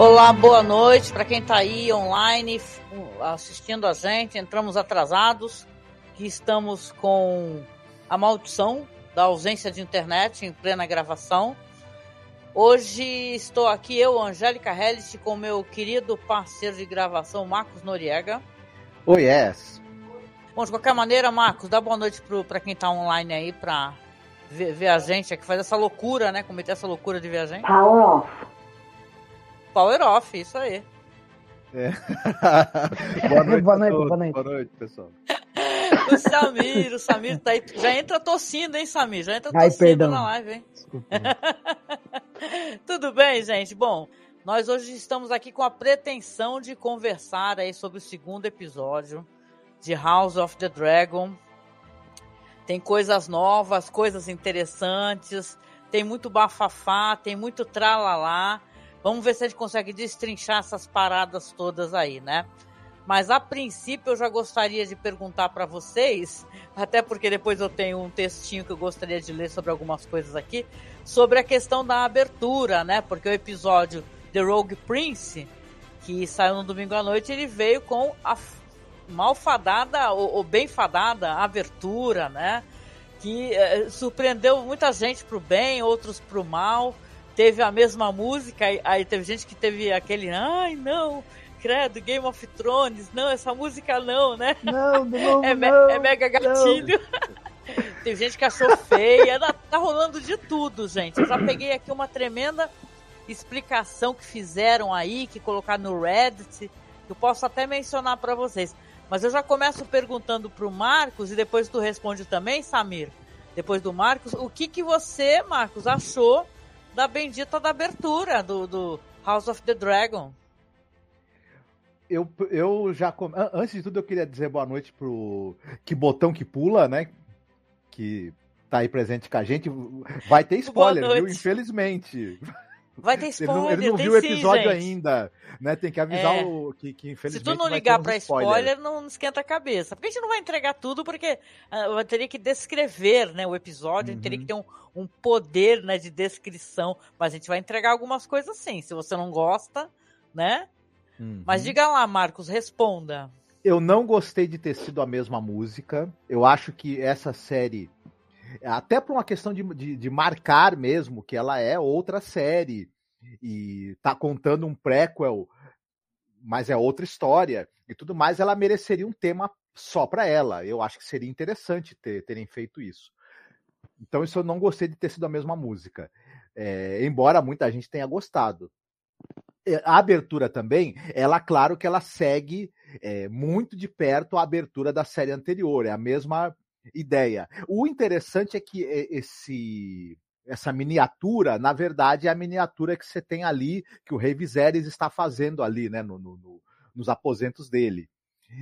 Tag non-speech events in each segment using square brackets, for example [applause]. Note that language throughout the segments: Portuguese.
Olá, boa noite para quem está aí online assistindo a gente. Entramos atrasados, que estamos com a maldição da ausência de internet em plena gravação. Hoje estou aqui eu, Angélica Hellis, com meu querido parceiro de gravação, Marcos Noriega. Oi, yes. Bom, de qualquer maneira, Marcos, dá boa noite para quem está online aí para ver, ver, a gente, que faz essa loucura, né? Cometer essa loucura de ver a gente. Power off. Power off, isso aí. É. boa, noite, boa, noite, boa noite, boa noite, pessoal. [laughs] O Samir, o Samir tá aí. Já entra tossindo, hein, Samir? Já entra Ai, tossindo perdão. na live, hein? [laughs] Tudo bem, gente? Bom, nós hoje estamos aqui com a pretensão de conversar aí sobre o segundo episódio de House of the Dragon. Tem coisas novas, coisas interessantes, tem muito bafafá, tem muito tralalá. Vamos ver se a gente consegue destrinchar essas paradas todas aí, né? Mas a princípio eu já gostaria de perguntar para vocês, [laughs] até porque depois eu tenho um textinho que eu gostaria de ler sobre algumas coisas aqui, sobre a questão da abertura, né? Porque o episódio The Rogue Prince, que saiu no domingo à noite, ele veio com a malfadada ou, ou bem fadada abertura, né? Que eh, surpreendeu muita gente pro bem, outros pro mal. Teve a mesma música, aí, aí teve gente que teve aquele, ai não, credo, Game of Thrones, não, essa música não, né? Não, [laughs] novo, É, me- não, é mega gatilho. [laughs] Tem gente que achou feia. Tá, rolando de tudo, gente. Eu já peguei aqui uma tremenda explicação que fizeram aí, que colocaram no Reddit, que eu posso até mencionar para vocês. Mas eu já começo perguntando pro Marcos e depois tu responde também, Samir. Depois do Marcos, o que que você, Marcos, achou da bendita da abertura do, do House of the Dragon? Eu, eu já. com- an- Antes de tudo, eu queria dizer boa noite pro Que Botão que Pula, né? Que tá aí presente com a gente. Vai ter spoiler, viu? Infelizmente. Vai ter [laughs] Ele spoiler, não, ele não tem viu o sim, episódio gente. ainda, né? Tem que avisar É. o que, que Se infelizmente. tu não ligar spoilers. spoiler, não esquenta a cabeça. Porque a gente não vai entregar tudo, porque ah, eu teria que descrever né, o episódio, gente teria Uhum. que ter um, um poder né, de descrição. Mas a gente vai entregar algumas coisas sim. Se você não gosta, né? Uhum. Mas diga lá, Marcos, responda. Eu não gostei de ter sido a mesma música. Eu acho que essa série, até por uma questão de, de, de marcar mesmo, que ela é outra série e tá contando um prequel, mas é outra história e tudo mais, ela mereceria um tema só para ela. Eu acho que seria interessante ter, terem feito isso. Então, isso eu não gostei de ter sido a mesma música. É, embora muita gente tenha gostado. É, A abertura também, ela, claro que ela segue é, muito de perto a abertura da série anterior, é a mesma ideia. O interessante é que esse essa miniatura, na verdade, é a miniatura que você tem ali, que o Rei Viserys está fazendo ali, né, no, no- no- nos aposentos dele.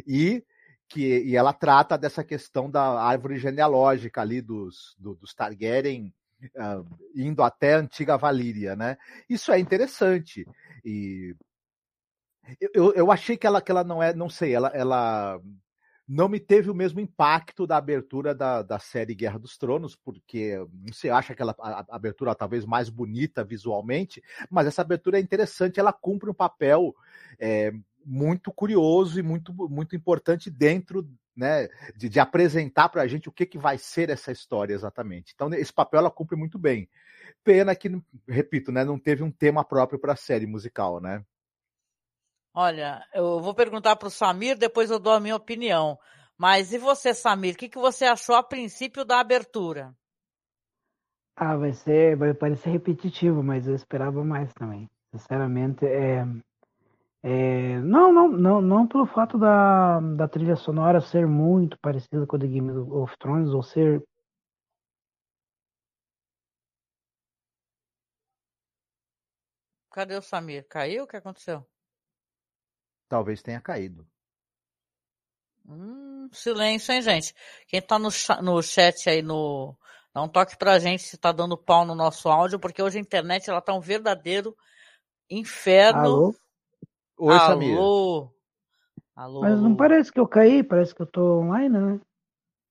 E que e ela trata dessa questão da árvore genealógica ali dos, do- dos Targaryen ah, indo até a antiga Valíria, né? Isso é interessante. E eu, eu achei que ela, que ela não é, não sei, ela, ela não me teve o mesmo impacto da abertura da, da série Guerra dos Tronos, porque sei, acha aquela a- a abertura talvez mais bonita visualmente, mas essa abertura é interessante, ela cumpre um papel é, muito curioso e muito, muito importante dentro né, de, de apresentar para a gente o que, que vai ser essa história exatamente. Então, esse papel ela cumpre muito bem. Pena que, repito, né, não teve um tema próprio para a série musical, né? Olha, eu vou perguntar pro Samir, depois eu dou a minha opinião. Mas e você, Samir? O que, que você achou a princípio da abertura? Ah, vai ser, vai parecer repetitivo, mas eu esperava mais também. Sinceramente, é, é, não, não, não, não pelo fato da, da trilha sonora ser muito parecida com a de Game of Thrones ou ser Cadê o Samir? Caiu? O que aconteceu? Talvez tenha caído. Hum, silêncio, hein, gente? Quem tá no, no chat aí no. Dá um toque pra gente se tá dando pau no nosso áudio, porque hoje a internet ela tá um verdadeiro inferno. alô, Oi, Samir. Alô. Alô. mas não parece que eu caí, parece que eu tô online, né?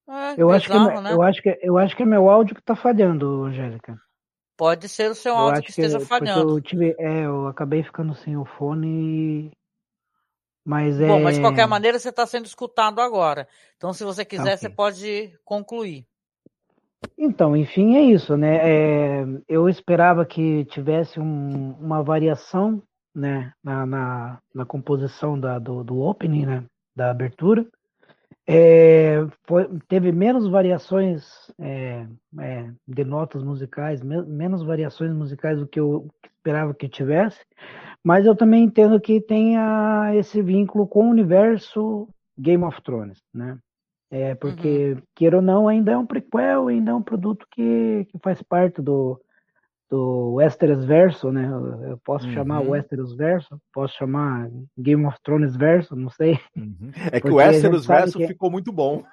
É, Eu acho que, é né? eu acho que, eu acho que é meu áudio que tá falhando, Angélica. Pode ser o seu áudio que, que esteja falhando. Eu, tive, é, eu acabei ficando sem o fone. Mas Bom, é... mas de qualquer maneira você está sendo escutado agora. Então, se você quiser, okay. você pode concluir. Então, enfim, é isso, né? É, eu esperava que tivesse um, uma variação, né, na, na, na composição da, do, do opening, né, da abertura. É, foi, teve menos variações é, é, de notas musicais, me, menos variações musicais do que eu esperava que tivesse, mas eu também entendo que tenha esse vínculo com o universo Game of Thrones, né? É, porque, uhum. queira ou não, ainda é um prequel, ainda é um produto que, que faz parte do, do Westeros Verso, né? Eu posso uhum. chamar Westeros Verso, posso chamar Game of Thrones Verso, não sei. Uhum. [laughs] É que o Westeros Verso que... ficou muito bom.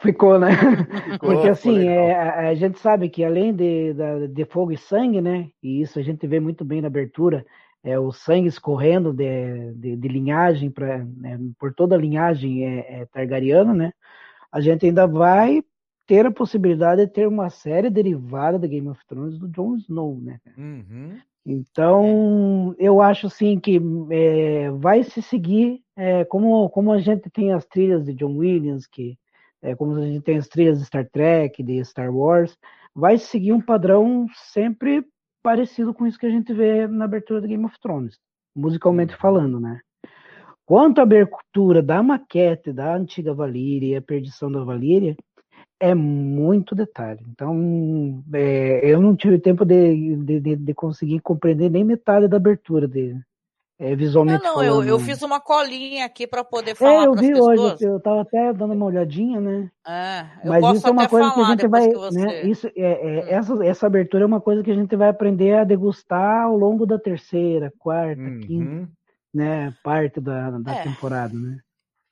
Ficou, né? [laughs] Ficou, Porque assim, é, a, a, gente sabe que além de, de, de, fogo e sangue, né? E isso a gente vê muito bem na abertura, é o sangue escorrendo de, de, de linhagem pra, né, por toda a linhagem é, é targariana, né? A gente ainda vai ter a possibilidade de ter uma série derivada da Game of Thrones do Jon Snow, né? Uhum. Então, eu acho assim que é, vai se seguir é, como, como a gente tem as trilhas de John Williams, que é, como a gente tem as trilhas de Star Trek, de Star Wars, vai seguir um padrão sempre parecido com isso que a gente vê na abertura do Game of Thrones, musicalmente uhum. falando, né? Quanto à abertura da maquete da antiga Valíria e a perdição da Valíria, é muito detalhe. Então, é, eu não tive tempo de, de, de, conseguir compreender nem metade da abertura dele. É, visualmente não, não, eu, eu, fiz uma colinha aqui para poder falar é, eu vi pessoas. hoje, eu estava até dando uma olhadinha, né? É, Mas isso é uma coisa que a gente vai, né? Isso é, é hum. essa, essa abertura é uma coisa que a gente vai aprender a degustar ao longo da terceira, quarta, uhum. quinta, né? Parte da, da é. temporada, né?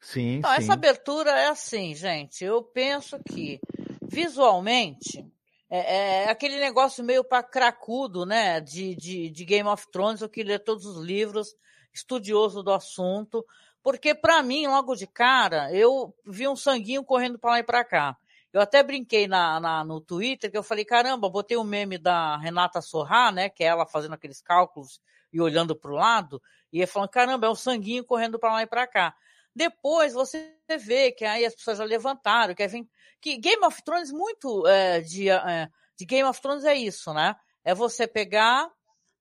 Sim, então, sim. essa abertura é assim, gente. Eu penso que visualmente é, é aquele negócio meio para cracudo, né? De, de, de, Game of Thrones, eu que lê todos os livros, estudioso do assunto, porque para mim, logo de cara, eu vi um sanguinho correndo para lá e para cá. Eu até brinquei na, na, no Twitter que eu falei, caramba, botei o um meme da Renata Sorrá, né? Que é ela fazendo aqueles cálculos e olhando para o lado, e falando, caramba, é um sanguinho correndo para lá e para cá. Depois você vê que aí as pessoas já levantaram, que, vem, que Game of Thrones, muito é, de, é, de Game of Thrones é isso, né? É você pegar,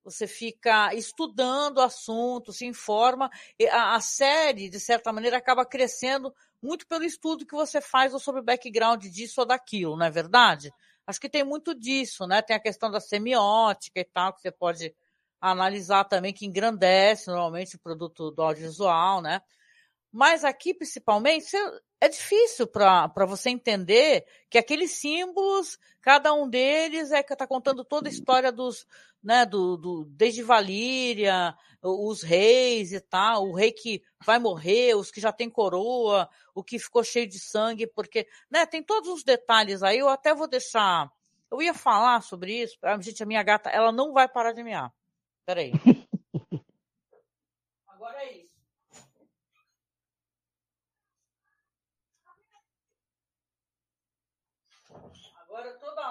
você fica estudando o assunto, se informa, a, a série, de certa maneira, acaba crescendo muito pelo estudo que você faz sobre o background disso ou daquilo, não é verdade? Acho que tem muito disso, né? Tem a questão da semiótica e tal, que você pode analisar também, que engrandece normalmente o produto do audiovisual, né? Mas aqui, principalmente, é difícil para você entender que aqueles símbolos, cada um deles é que está contando toda a história dos, né, do, do, desde Valíria, os reis e tal, o rei que vai morrer, os que já tem coroa, o que ficou cheio de sangue, porque, né, tem todos os detalhes aí, eu até vou deixar, eu ia falar sobre isso, gente, a minha gata, ela não vai parar de mear. Peraí. [laughs] Agora é isso. Agora toda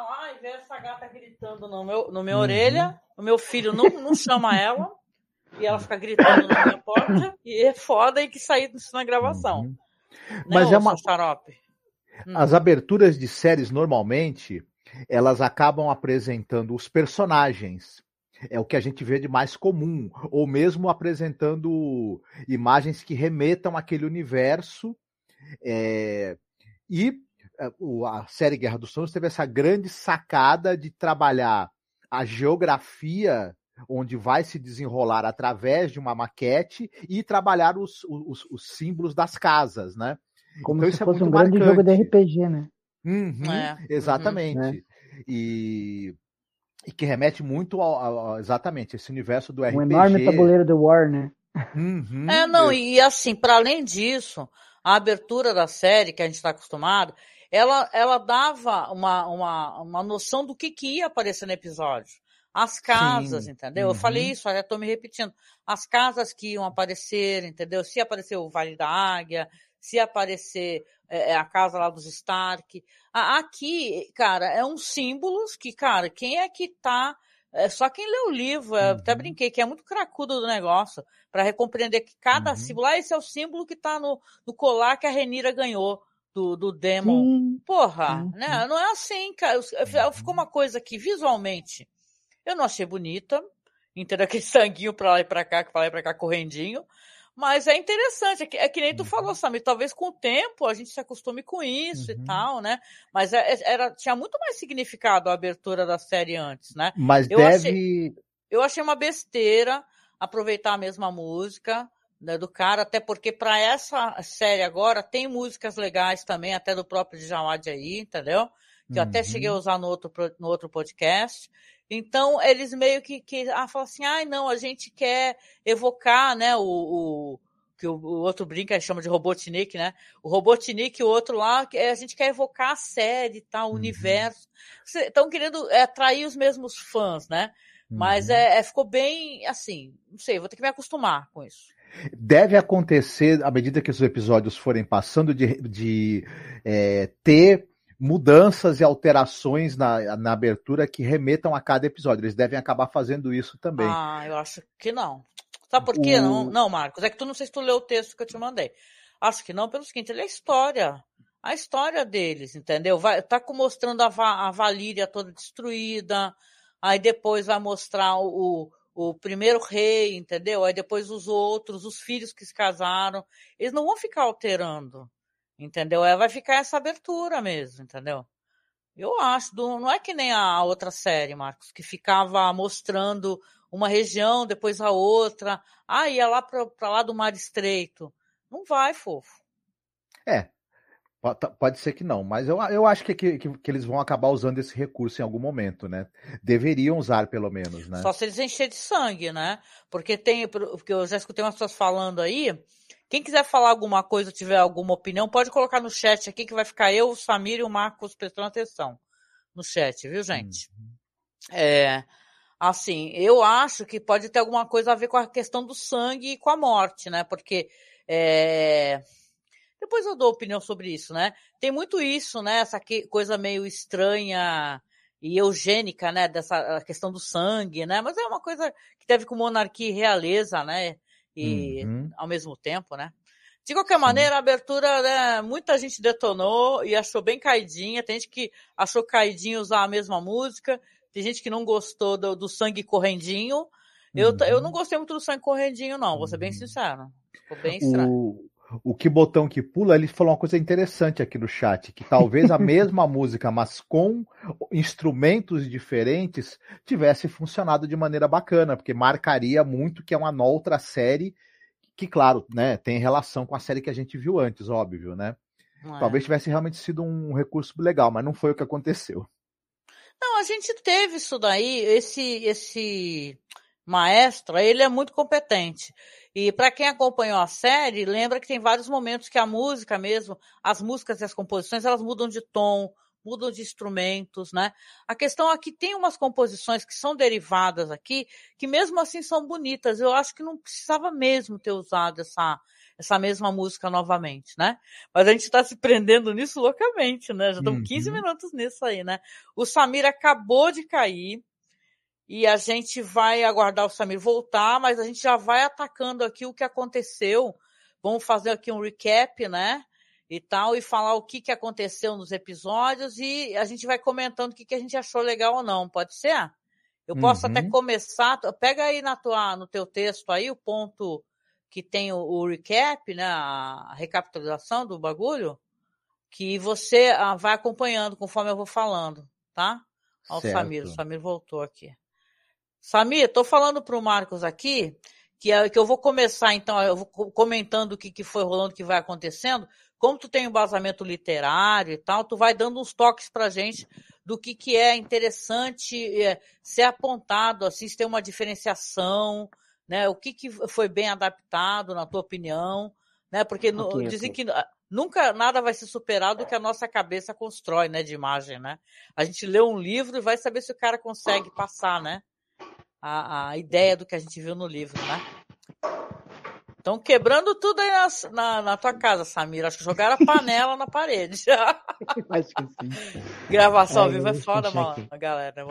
é essa gata gritando no meu, no minha uhum. orelha, o meu filho não, não chama ela, e ela fica gritando na minha porta, e é foda e que sair disso na gravação. Uhum. Mas é uma. Xarope? Hum. As aberturas de séries normalmente elas acabam apresentando os personagens. É o que a gente vê de mais comum, ou mesmo apresentando imagens que remetam àquele universo. É... E a série Guerra dos Tronos teve essa grande sacada de trabalhar a geografia onde vai se desenrolar através de uma maquete e trabalhar os, os, os símbolos das casas, né? Como então, se é fosse é um marcante. grande jogo de RPG, né? Uhum, é. Exatamente. Uhum. E, e, que remete muito ao, ao, exatamente esse universo do RPG. Um enorme tabuleiro do War, né? Uhum, é, não, e assim, para além disso, a abertura da série que a gente está acostumado, ela, ela dava uma, uma, uma noção do que, que ia aparecer no episódio. As casas, Sim. entendeu? Uhum. Eu falei uhum. isso, até estou me repetindo. As casas que iam aparecer, entendeu? Se apareceu o Vale da Águia, se aparecer é, é a casa lá dos Stark. Aqui, cara, é um símbolo que, cara, quem é que tá é só quem lê o livro, eu até uhum. brinquei, que é muito cracudo do negócio, para compreender que cada uhum. símbolo, ah, esse é o símbolo que tá no, no colar que a Renira ganhou do, do Demon. Sim. Porra, sim, né? Não é assim, cara. Ficou uma coisa que visualmente eu não achei bonita, entendeu? [laughs] Aquele sanguinho pra lá e pra cá, que pra lá e pra cá correndinho. Mas é interessante, é que, é que nem tu falou, uhum. Samir, talvez com o tempo a gente se acostume com isso uhum. e tal, né? Mas é, é, era, tinha muito mais significado a abertura da série antes, né? Mas eu deve. Achei, eu achei uma besteira aproveitar a mesma música né, do cara, até porque para essa série agora tem músicas legais também, até do próprio Djawad aí, entendeu? Que eu até cheguei a uhum. usar no outro, no outro podcast. Então, eles meio que, que ah, falam assim, ai, ah, não, a gente quer evocar, né, o, o que o, o, outro brinca, chama de Robotnik, né? O Robotnik, o outro lá, a gente quer evocar a série, tá, o uhum. universo. Estão querendo é, atrair os mesmos fãs, né? Mas uhum. é, é, ficou bem, assim, não sei, vou ter que me acostumar com isso. Deve acontecer, à medida que os episódios forem passando, de, de é, ter mudanças e alterações na, na abertura que remetam a cada episódio. Eles devem acabar fazendo isso também. Ah, eu acho que não. Sabe por quê? O... Não, não, Marcos. É que tu não sei se tu leu o texto que eu te mandei. Acho que não, pelo seguinte, ele é história. A história deles, entendeu? Vai, tá mostrando a, a Valíria toda destruída, aí depois vai mostrar o, o primeiro rei, entendeu? Aí depois os outros, os filhos que se casaram. Eles não vão ficar alterando. Entendeu? É, vai ficar essa abertura mesmo, entendeu? Eu acho, do, não é que nem a outra série, Marcos, que ficava mostrando uma região, depois a outra. Ah, ia lá para lá do Mar Estreito. Não vai, fofo. É, Pode ser que não, mas eu, eu acho que, que, que, eles vão acabar usando esse recurso em algum momento, né? Deveriam usar, pelo menos, né? Só se eles encher de sangue, né? Porque tem, porque eu já escutei umas pessoas falando aí quem quiser falar alguma coisa, tiver alguma opinião, pode colocar no chat aqui que vai ficar eu, o Samir e o Marcos prestando atenção no chat, viu, gente? Uhum. É, assim, eu acho que pode ter alguma coisa a ver com a questão do sangue e com a morte, né? Porque é, depois eu dou opinião sobre isso, né? Tem muito isso, né? Essa coisa meio estranha e eugênica, né? Dessa questão do sangue, né? Mas é uma coisa que teve com monarquia e realeza, né? e uhum. ao mesmo tempo, né? De qualquer maneira, a abertura, né, muita gente detonou e achou bem caidinha. Tem gente que achou caidinho usar a mesma música. Tem gente que não gostou do, do sangue correndinho. Eu, uhum. eu não gostei muito do sangue correndinho, não, vou ser bem uhum. sincero. Ficou bem estranho. O, o que botão que pula, ele falou uma coisa interessante aqui no chat, que talvez a [laughs] mesma música, mas com instrumentos diferentes, tivesse funcionado de maneira bacana, porque marcaria muito que é uma outra série que, claro, né, tem relação com a série que a gente viu antes, óbvio, né? É. Talvez tivesse realmente sido um recurso legal, mas não foi o que aconteceu. Não, a gente teve isso daí, esse esse maestro, ele é muito competente. E para quem acompanhou a série, lembra que tem vários momentos que a música mesmo, as músicas e as composições, elas mudam de tom, mudam de instrumentos, né? A questão é que tem umas composições que são derivadas aqui, que mesmo assim são bonitas. Eu acho que não precisava mesmo ter usado essa, essa mesma música novamente, né? Mas a gente está se prendendo nisso loucamente, né? Já estamos uhum. 15 minutos nisso aí, né? O Samir acabou de cair e a gente vai aguardar o Samir voltar, mas a gente já vai atacando aqui o que aconteceu. Vamos fazer aqui um recap, né? E tal, e falar o que, que aconteceu nos episódios e a gente vai comentando o que, que a gente achou legal ou não. Pode ser? Eu posso uhum. até começar. Pega aí na tua, no teu texto aí o ponto que tem o, o recap, né? A recapitulação do bagulho, que você ah, vai acompanhando conforme eu vou falando, tá? Olha o Samir, o Samir voltou aqui. Samir, estou falando para o Marcos aqui que, é, que eu vou começar, então, eu vou comentando o que, que foi rolando, o que vai acontecendo. Como tu tem um embasamento literário e tal, tu vai dando uns toques para gente do que, que é interessante é, ser apontado, assim, se tem uma diferenciação, né? O que, que foi bem adaptado, na tua opinião, né? Porque no, dizem que nunca nada vai ser superado do que a nossa cabeça constrói, né, de imagem, né? A gente lê um livro e vai saber se o cara consegue passar, né? A, a ideia do que a gente viu no livro, né? Estão quebrando tudo aí na, na, na, tua casa, Samira. Acho que jogaram a panela na parede. [laughs] Acho que sim. Gravação ao vivo é foda, mano, galera.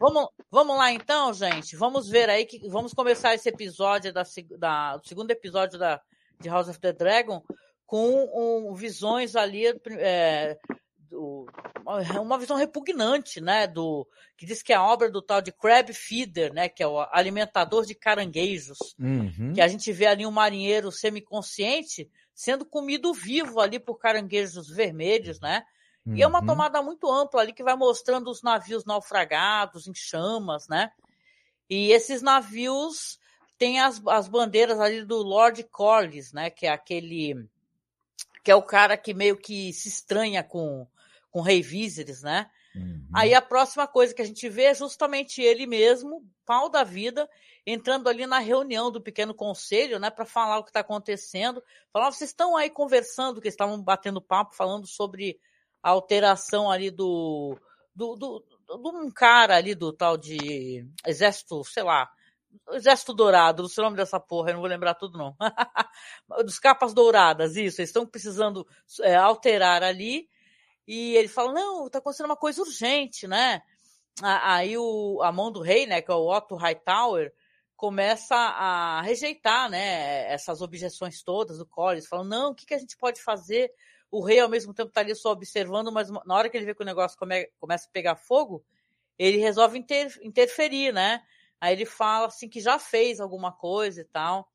Vamos, vamos lá então, gente. Vamos ver aí que vamos começar esse episódio da, da o segundo episódio da de House of the Dragon com um, visões ali é, do, uma visão repugnante, né, do que diz que é a obra do tal de Crab Feeder, né, que é o alimentador de caranguejos, uhum. que a gente vê ali um marinheiro semiconsciente sendo comido vivo ali por caranguejos vermelhos, né? Uhum. E é uma uhum. tomada muito ampla ali que vai mostrando os navios naufragados em chamas, né? E esses navios têm as, as bandeiras ali do Lord Corlys, né, que é aquele que é o cara que meio que se estranha com com Rei Viserys, né? Uhum. Aí a próxima coisa que a gente vê é justamente ele mesmo, pau da vida, entrando ali na reunião do pequeno conselho, né, para falar o que está acontecendo. Falar, vocês estão aí conversando, que estavam batendo papo, falando sobre a alteração ali do, do, do, do um cara ali do tal de exército, sei lá, Exército Dourado, não sei o nome dessa porra, eu não vou lembrar tudo não. [laughs] Dos capas douradas, isso, eles estão precisando é, alterar ali e ele fala, não, está acontecendo uma coisa urgente, né? Aí o, a mão do rei, né, que é o Otto Hightower, começa a rejeitar, né, essas objeções todas do Collins, falando, não, o que, que a gente pode fazer? O rei, ao mesmo tempo, está ali só observando, mas na hora que ele vê que o negócio come, começa a pegar fogo, ele resolve inter, interferir, né? Aí ele fala, assim, que já fez alguma coisa e tal.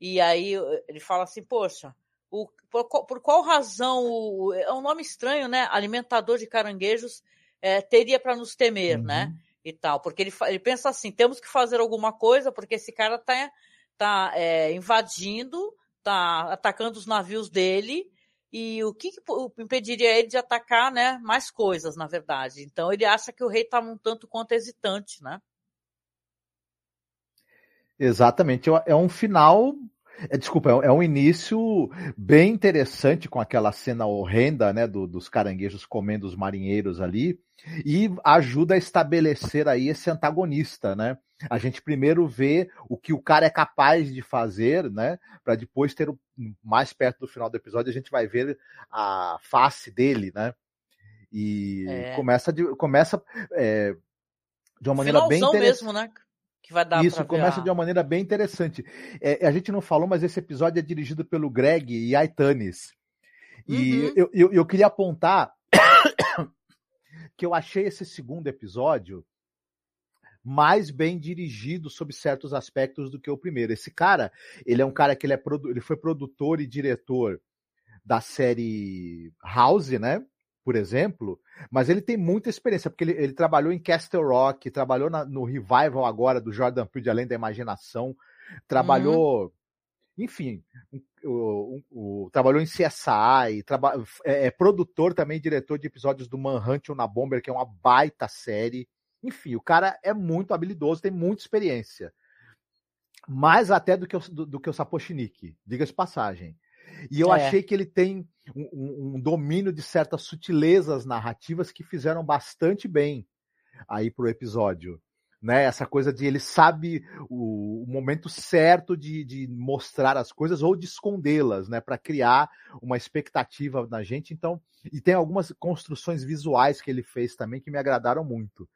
E aí ele fala assim, poxa, o, por, por, qual razão o, é um nome estranho, né? Alimentador de caranguejos é, teria para nos temer, né? uhum. né? E tal, porque ele, ele pensa assim: temos que fazer alguma coisa porque esse cara está tá, é, invadindo, tá atacando os navios dele e o que, que, impediria ele de atacar, né? Mais coisas, na verdade. Então ele acha que o rei está um tanto quanto hesitante, né? Exatamente, é um final é, desculpa, é, é um início bem interessante com aquela cena horrenda, né, do, dos caranguejos comendo os marinheiros ali, e ajuda a estabelecer aí esse antagonista, né? A gente primeiro vê o que o cara é capaz de fazer, né, para depois ter o, mais perto do final do episódio a gente vai ver a face dele, né? E é. começa de, começa é, de uma maneira Finalzão bem interessante. mesmo, né? Que vai dar Isso, começa de uma maneira bem interessante. É, a gente não falou, mas esse episódio é dirigido pelo Greg e Aitanes. E uhum. eu, eu, eu queria apontar [coughs] que eu achei esse segundo episódio mais bem dirigido sob certos aspectos do que o primeiro. Esse cara, ele é um cara que ele, é ele foi produtor e diretor da série House, né? Por exemplo, mas ele tem muita experiência, porque ele, ele trabalhou em Castle Rock, trabalhou na, no revival agora do Jordan Peele Além da Imaginação, trabalhou, uhum. enfim, trabalhou em CSI, traba, é, é, produtor também, diretor de episódios do Manhunt na Bomber, que é uma baita série. Enfim, o cara é muito habilidoso, tem muita experiência. Mais até do que o, do, do que o Sapochnik, diga-se passagem. E eu é. achei que ele tem um, um, domínio de certas sutilezas narrativas que fizeram bastante bem aí pro episódio. Né, essa coisa de ele sabe o, o momento certo de, de, mostrar as coisas ou de escondê-las, né, para criar uma expectativa na gente. Então, e tem algumas construções visuais que ele fez também que me agradaram muito.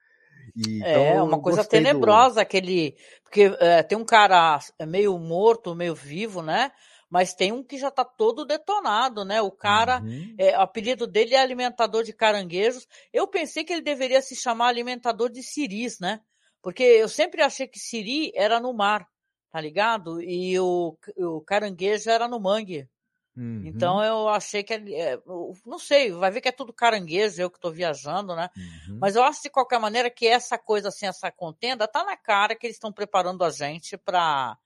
E, então, é uma coisa tenebrosa do... aquele, porque é, tem um cara meio morto, meio vivo, né? Mas tem um que já está todo detonado, né? O cara, uhum. é, o apelido dele é alimentador de caranguejos. Eu pensei que ele deveria se chamar alimentador de siris, né? Porque eu sempre achei que siri era no mar, tá ligado? E o, o caranguejo era no mangue. Uhum. Então eu achei que é, não sei, vai ver que é tudo caranguejo, eu que estou viajando, né? Uhum. Mas eu acho de qualquer maneira que essa coisa assim, essa contenda, tá na cara que eles estão preparando a gente para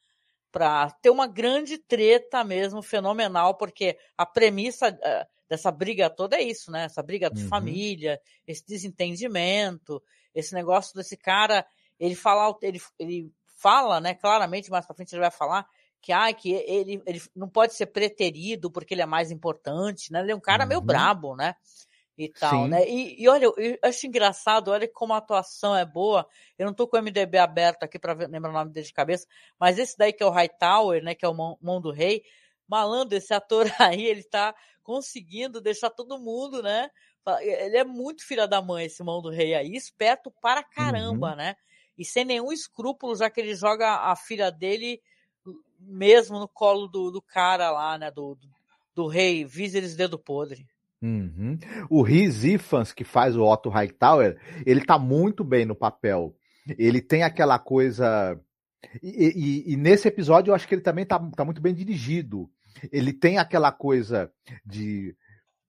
para ter uma grande treta mesmo, fenomenal, porque a premissa uh, dessa briga toda é isso, né? Essa briga de uhum. família, esse desentendimento, esse negócio desse cara, ele fala, ele, ele fala, né, claramente, mais para frente ele vai falar que, ah, que ele, ele não pode ser preterido porque ele é mais importante, né? Ele é um cara uhum. meio brabo, né? E tal, Sim. né? E, e, olha, eu acho engraçado, olha como a atuação é boa. Eu não tô com o MDB aberto aqui para lembrar o nome dele de cabeça, mas esse daí que é o Hightower, né, que é o Mão, Mão do Rei, malandro, esse ator [laughs] aí, ele tá conseguindo deixar todo mundo, né? Ele é muito filha da mãe, esse Mão do Rei aí, esperto para caramba, uhum. né? E sem nenhum escrúpulo, já que ele joga a filha dele mesmo no colo do, do cara lá, né? Do, do, do rei Viserys Dedo Podre. Uhum. O Rhys Ifans, que faz o Otto Hightower, ele tá muito bem no papel. Ele tem aquela coisa. E, e, e, nesse episódio eu acho que ele também tá, tá muito bem dirigido. Ele tem aquela coisa de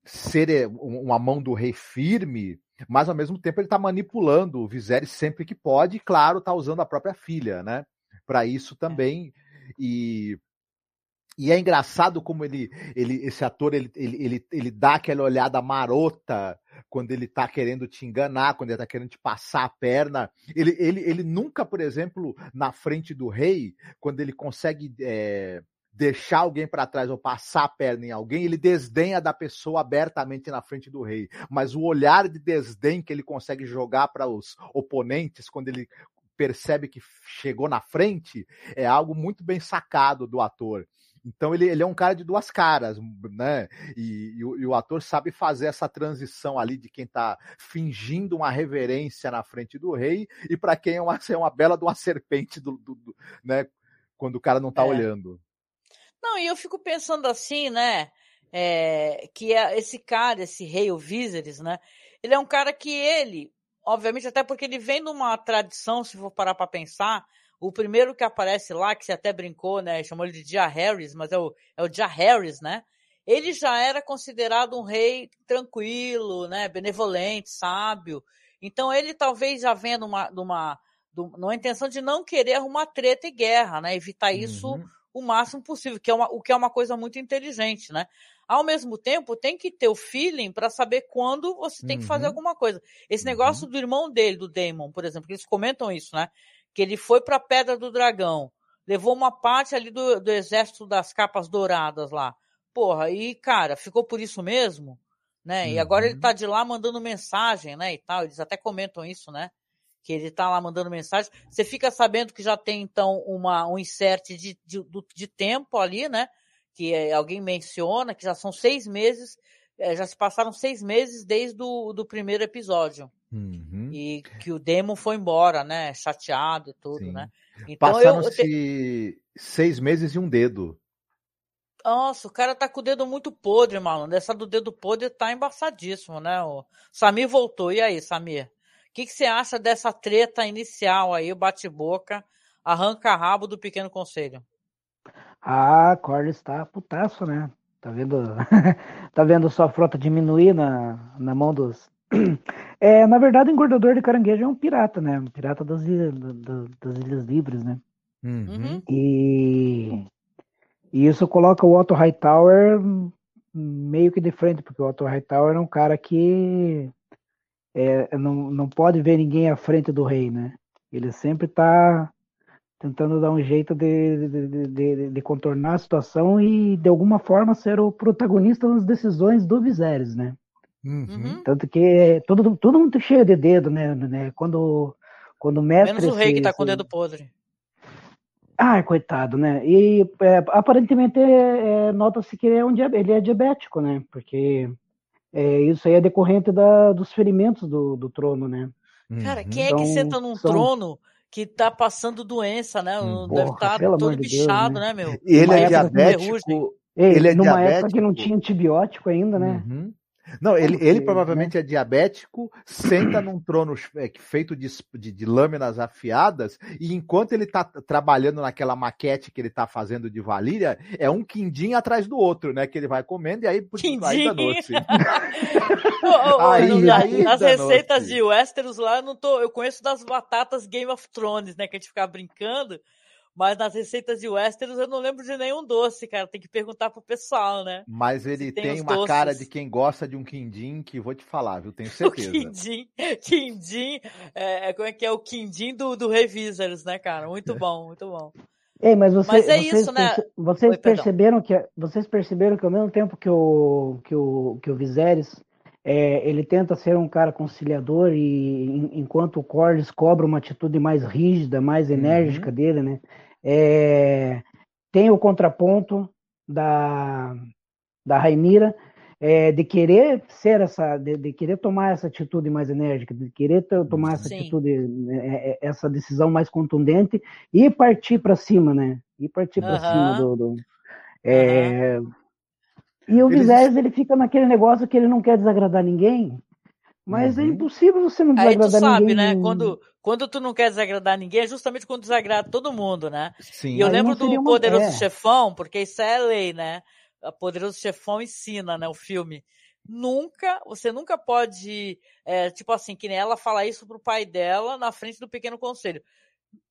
ser eh, uma mão do rei firme, mas ao mesmo tempo ele tá manipulando o Viserys sempre que pode, e claro, tá usando a própria filha, né? Para isso também. E e é engraçado como ele, ele esse ator, ele, ele, ele, ele dá aquela olhada marota quando ele tá querendo te enganar, quando ele tá querendo te passar a perna. Ele, ele, ele nunca, por exemplo, na frente do rei, quando ele consegue é, deixar alguém para trás ou passar a perna em alguém, ele desdenha da pessoa abertamente na frente do rei. Mas o olhar de desdém que ele consegue jogar para os oponentes quando ele percebe que chegou na frente é algo muito bem sacado do ator. Então ele, ele é um cara de duas caras, né? E, e, o, e, o, ator sabe fazer essa transição ali de quem tá fingindo uma reverência na frente do rei e para quem é uma, é uma bela de uma serpente do, do, do, né? Quando o cara não tá é. olhando. Não, e eu fico pensando assim, né? É, que é esse cara, esse rei, o Viserys, né? Ele é um cara que ele, obviamente, até porque ele vem de uma tradição, se for parar para pensar, o primeiro que aparece lá, que você até brincou, né? Chamou ele de Dia Harris, mas é o, é o Dia Harris, né? Ele já era considerado um rei tranquilo, né? Benevolente, sábio. Então ele talvez já vendo uma, uma, uma intenção de não querer arrumar treta e guerra, né? Evitar isso uhum. o máximo possível, que é uma, o que é uma coisa muito inteligente, né? Ao mesmo tempo, tem que ter o feeling para saber quando você tem que fazer uhum. alguma coisa. Esse negócio uhum. do irmão dele, do Damon, por exemplo, eles comentam isso, né? Que ele foi para a Pedra do Dragão, levou uma parte ali do, do exército das capas douradas lá. Porra, e cara, ficou por isso mesmo, né? Uhum. E agora ele uhum. tá de lá mandando mensagem, né, e tal. Eles até comentam isso, né? Que ele tá lá mandando mensagem. Você fica sabendo que já tem então uma um insert de, de, de tempo ali, né? Que é, alguém menciona que já são seis meses, é, já se passaram seis meses desde o do primeiro episódio. Uhum. E que o Demon foi embora, né? Chateado e tudo, Sim. né? Então Passaram-se seis meses e um dedo. Nossa, o cara tá com o dedo muito podre, malandro. Essa do dedo podre tá embaçadíssimo, né? O Samir voltou. E aí, Samir? O que, que você acha dessa treta inicial aí, o bate-boca, arranca-rabo do pequeno conselho? Ah, Corlys tá putaço, né? Tá vendo, [laughs] tá vendo sua frota diminuir na, na mão dos, é, na verdade, o engordador de caranguejo é um pirata, né? Um pirata das ilhas, das ilhas livres, né? Uhum. uhum. E, e isso coloca o Otto Hightower meio que de frente, porque o Otto Hightower é um cara que é, não, não pode ver ninguém à frente do rei, né? Ele sempre está tentando dar um jeito de, de, de, de, contornar a situação e, de alguma forma, ser o protagonista das decisões do Viserys, né? Uhum. uhum. Tanto que tudo, tudo muito cheio de dedo, né? né? Quando, quando o mestre. Menos o rei que tá com o dedo podre. Ah, coitado, né? E é, aparentemente é, nota-se que é um, ele é diabético, né? Porque é, isso aí é decorrente da, dos ferimentos do, do trono, né? Cara, quem então, é que então, senta num são... trono que tá passando doença, né? Hum, Deve estar tá todo bichado, Deus, né? né, meu? Ele é diabético. Ele é numa diabético. época que não tinha antibiótico ainda, né? Uhum. Não, ele, ele né? provavelmente é diabético, senta num trono é, feito de, de, de, lâminas afiadas, e enquanto ele tá trabalhando naquela maquete que ele tá fazendo de Valíria, é um quindim atrás do outro, né? Que ele vai comendo e aí aí danou-se. [laughs] [laughs] aí, aí As receitas de Westeros lá, eu não tô. Eu conheço das batatas Game of Thrones, né? Que a gente fica brincando. Mas nas receitas de Westeros eu não lembro de nenhum doce, cara. Tem que perguntar pro pessoal, né? Mas ele tem, tem uma doces. cara de quem gosta de um quindim que vou te falar, viu? Tenho [laughs] certeza. o quindim, quindim, é, é, como é que é o quindim do, do Revisers, né, cara? Muito [laughs] bom, muito bom. Ei, mas, você, mas é vocês, isso, né? Vocês Oi, perceberam que vocês perceberam que ao mesmo tempo que o que o que o Viserys é, ele tenta ser um cara conciliador e enquanto o Corlys cobra uma atitude mais rígida, mais uhum. enérgica uhum. dele, né? É, tem o contraponto da, da Rainira, é, de querer ser essa, de, de, querer tomar essa atitude mais enérgica, de querer tomar essa Sim. atitude, né, é, é, essa decisão mais contundente e partir para cima, né? E partir para cima do, do é, e o Viserys, ele fica naquele negócio que ele não quer desagradar ninguém, mas é uhum. é impossível você não desagradar ninguém. Aí tu sabe, ninguém. né? Quando, quando tu não quer desagradar ninguém, é justamente quando desagrada todo mundo, né? Sim. E eu Aí lembro do uma... Poderoso é. Chefão, porque isso é lei, né? O Poderoso Chefão ensina, né? O filme. Nunca, você nunca pode, é, tipo assim, que nem ela fala isso pro pai dela na frente do pequeno conselho.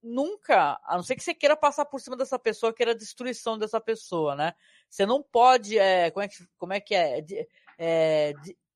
Nunca, a não ser que você queira passar por cima dessa pessoa, queira a destruição dessa pessoa, né? Você não pode, é, como, é que, como é que é? é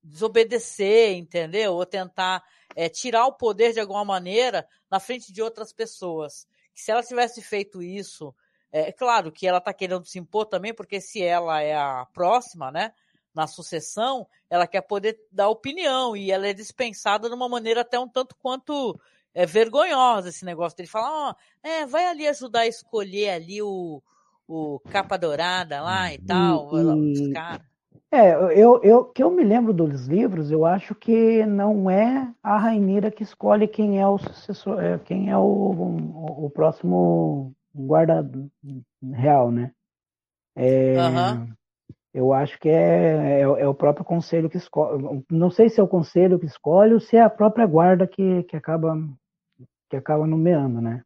desobedecer, entendeu? Ou tentar é, tirar o poder de alguma maneira na frente de outras pessoas. Que se ela tivesse feito isso, é, é claro que ela está querendo se impor também, porque se ela é a próxima, né? Na sucessão, ela quer poder dar opinião e ela é dispensada de uma maneira até um tanto quanto é vergonhosa esse negócio dele falar, ó, oh, é, vai ali ajudar a escolher ali o, o capa dourada lá e tal, e, os caras. É, eu, eu que eu me lembro dos livros, eu acho que não é a Rainira que escolhe quem é o sucessor, é, quem é o, o, o próximo guarda real, né? É, uhum. Eu acho que é, é, é, o próprio conselho que escolhe. Não sei se é o conselho que escolhe ou se é a própria guarda que, que acaba que acaba nomeando, né?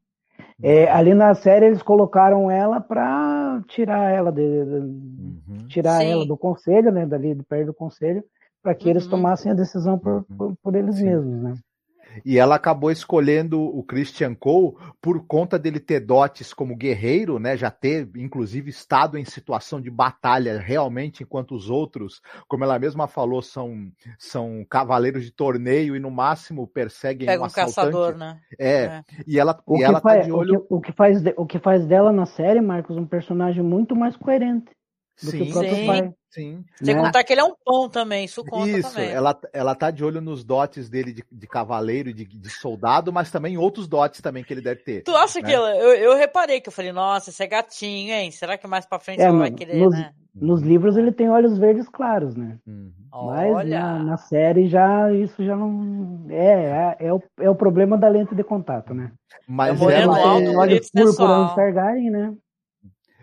É, ali na série eles colocaram ela para tirar ela de, de uhum. tirar Sim. ela do conselho, né, dali de perto do conselho, para que uhum. eles tomassem a decisão por, por, por eles Sim. mesmos, né? E ela acabou escolhendo o Christian Cole por conta dele ter dotes como guerreiro, né? Já ter, inclusive, estado em situação de batalha realmente, enquanto os outros, como ela mesma falou, são, são cavaleiros de torneio e no máximo perseguem Pega um, um caçador, né? É. é. E ela, o e ela tá faz, tá de olho. O que, o que, faz, o que faz dela na série, Marcos, um personagem muito mais coerente do sim, que o próprio sim. pai. Sim. Sem né? contar que ele é um pão também, isso conta isso, também. Ela, ela tá de olho nos dotes dele de, de cavaleiro e de, de, soldado, mas também outros dotes também que ele deve ter. Tu acha né? que ela, eu, eu reparei que eu falei, nossa, esse é gatinho, hein? Será que mais pra frente é, ela vai querer, nos, né? Nos livros ele tem olhos verdes claros, né? Uhum. Mas Olha. Na, na, série já isso já não é, é, é, o, é o problema da lente de contato, né? Mas é ela tem olhos púrpura enxergarem, né?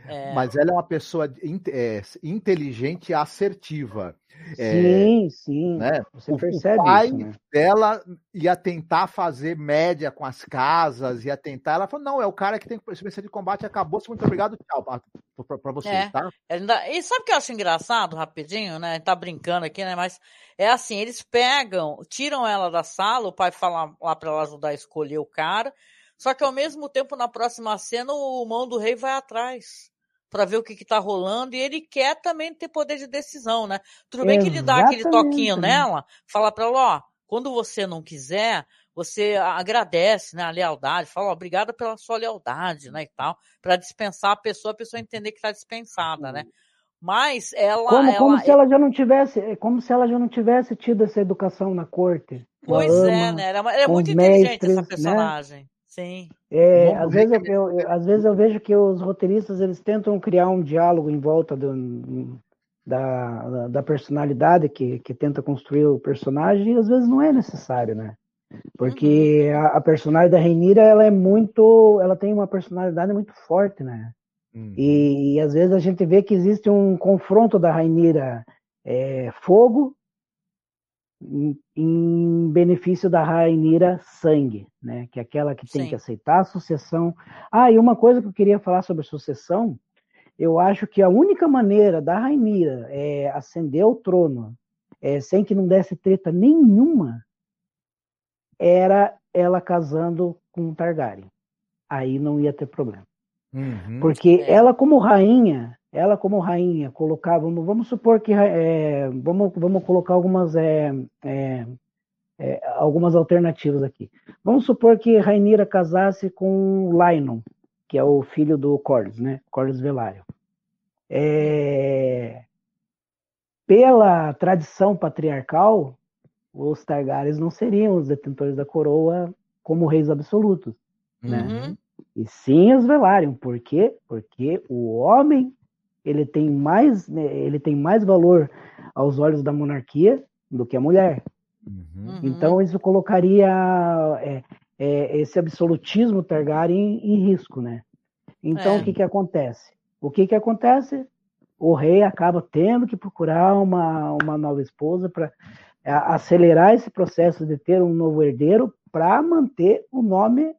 É. Mas ela é uma pessoa é, inteligente e assertiva. É, sim, sim. Né? Você o, percebe o pai isso, né? dela ia tentar fazer média com as casas, ia tentar. Ela falou: não, é o cara que tem experiência de combate, acabou. Muito obrigado, tchau para você, é. tá? E sabe o que eu acho engraçado, rapidinho, né? Tá brincando aqui, né? Mas é assim: eles pegam, tiram ela da sala, o pai fala lá para ela ajudar a escolher o cara. Só que ao mesmo tempo, na próxima cena, o mão do rei vai atrás para ver o que está rolando e ele quer também ter poder de decisão, né? Tudo bem Exatamente. que ele dá aquele toquinho nela, fala para ela, ó, quando você não quiser, você agradece, né, a lealdade, fala, ó, obrigada pela sua lealdade, né, e tal, para dispensar a pessoa, a pessoa entender que está dispensada, né? Mas ela, como, ela, como se ela já não tivesse, é como se ela já não tivesse tido essa educação na corte. Pois é, ama, é, né? Ela é muito inteligente mestres, essa né? personagem. Né? Sim. É, às, vezes eu, eu, às vezes eu vejo que os roteiristas eles tentam criar um diálogo em volta do, da, da personalidade que, que tenta construir o personagem e às vezes não é necessário, né? Porque uhum. a, a, personagem da Reinira ela é muito, ela tem uma personalidade muito forte, né? Uhum. E, e, às vezes a gente vê que existe um confronto da Rainira é, fogo em, benefício da Rainira Sangue, né? que é aquela que tem Sim. que aceitar a sucessão. Ah, e uma coisa que eu queria falar sobre sucessão, eu acho que a única maneira da Rainira é, ascender ao trono é, sem que não desse treta nenhuma era ela casando com Targaryen. Aí não ia ter problema. Uhum, Porque é. ela, como rainha, ela como rainha colocava, vamos, vamos supor que é, vamos, vamos colocar algumas é, é, algumas alternativas aqui. Vamos supor que Rainira casasse com Lainon, que é o filho do Corlys, né? Corlys Velário. É... pela tradição patriarcal, os Targaryens não seriam os detentores da coroa como reis absolutos, né? Uhum. E sim os Velaryon. Por quê? Porque o homem ele tem mais, né, ele tem mais valor aos olhos da monarquia do que a mulher. Uhum. Uhum. Então isso colocaria é, é, esse absolutismo Targaryen em, em risco, né? Então É. o que que acontece? O que que acontece? O rei acaba tendo que procurar uma, uma nova esposa para acelerar esse processo de ter um novo herdeiro para manter o nome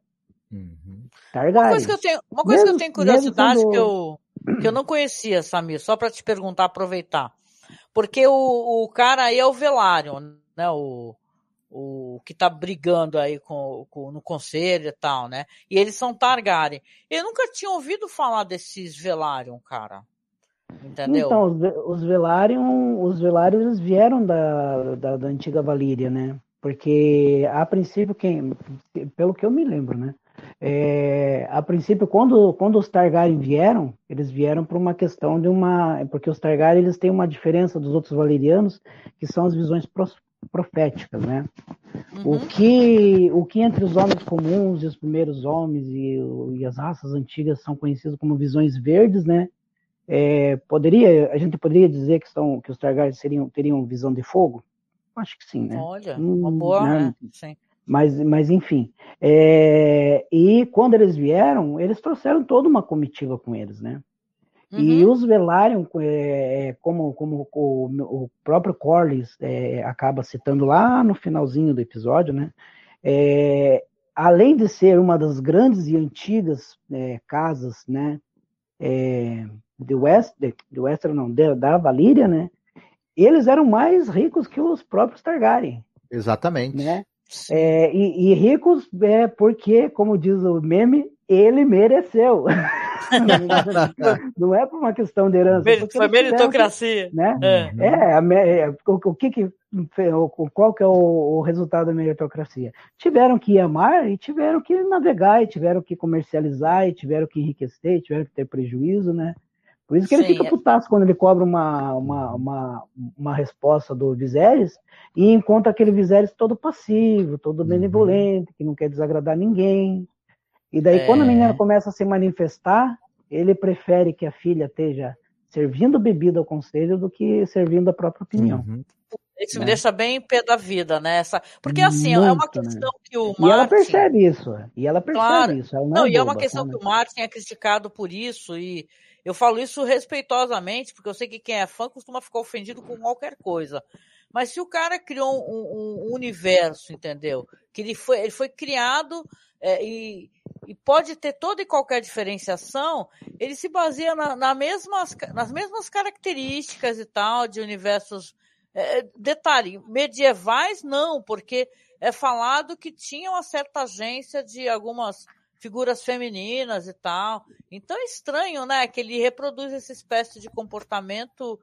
Uhum. Uma Targaryen. coisa que eu tenho, uma coisa que eu Mesmo- tenho curiosidade mesmo que eu, que eu não conhecia, Samir, só para te perguntar, aproveitar. Porque o, o cara aí é o Velaryon, né? O, o que tá brigando aí com, com- no conselho e tal, né? E eles são Targaryen. Eu nunca tinha ouvido falar desses Velaryon, cara. Entendeu? Então, os, os Velaryon, os Velaryon eles vieram da, da, da antiga Valíria, né? Porque a princípio, quem, pelo que eu me lembro, né? É, a princípio, quando, quando os Targaryen vieram, eles vieram por uma questão de uma. Porque os Targaryen eles têm uma diferença dos outros valerianos, que são as visões proféticas, né? Uhum. O que, o que entre os homens comuns e os primeiros homens e, e as raças antigas são conhecidos como visões verdes, né? É, poderia, a gente poderia dizer que, são, que os Targaryen seriam, teriam visão de fogo? Acho que sim, né? Olha, uma Hum, boa, né? né? Sim. Mas, mas enfim. É, e quando eles vieram, eles trouxeram toda uma comitiva com eles, né? E Uhum. os Velaryon, é, como, como o, o próprio Corlys é, acaba citando lá no finalzinho do episódio, né? É, além de ser uma das grandes e antigas é, casas, né? É, de West, de, de Westeros, não, da, da Valíria, né? Eles eram mais ricos que os próprios Targaryen, Exatamente. né? É, e, e ricos é porque, como diz o meme, ele mereceu. [laughs] não é por uma questão de herança. Foi meritocracia. que- Né? É. É, a é, o, o que que qual que é o, o resultado da meritocracia? Tiveram que amar e tiveram que navegar, e tiveram que comercializar, e tiveram que enriquecer, e tiveram que ter prejuízo, né? Por isso que ele Sim, fica é. putaço quando ele cobra uma, uma, uma, uma resposta do Viserys e encontra aquele Viserys todo passivo, todo Uhum. benevolente, que não quer desagradar ninguém. E daí, É. quando a menina começa a se manifestar, ele prefere que a filha esteja servindo bebida ao conselho do que servindo a própria opinião. Uhum. Isso me né? deixa bem em pé da vida, né? Essa... Porque assim, é uma Muito, né? questão que o E ela Martin... percebe isso. E ela percebe Claro. isso. Ela não, Não, é e é uma questão que o Martin é criticado por isso, e eu falo isso respeitosamente, porque eu sei que quem é fã costuma ficar ofendido com qualquer coisa. Mas se o cara criou um, um- universo, entendeu? Que ele foi, ele foi criado é, e, e pode ter toda e qualquer diferenciação, ele se baseia na, na mesmas, nas mesmas características e tal de universos. é, detalhe, medievais não, porque é falado que tinha uma certa agência de algumas figuras femininas e tal. Então é estranho, né, que ele reproduz essa espécie de comportamento,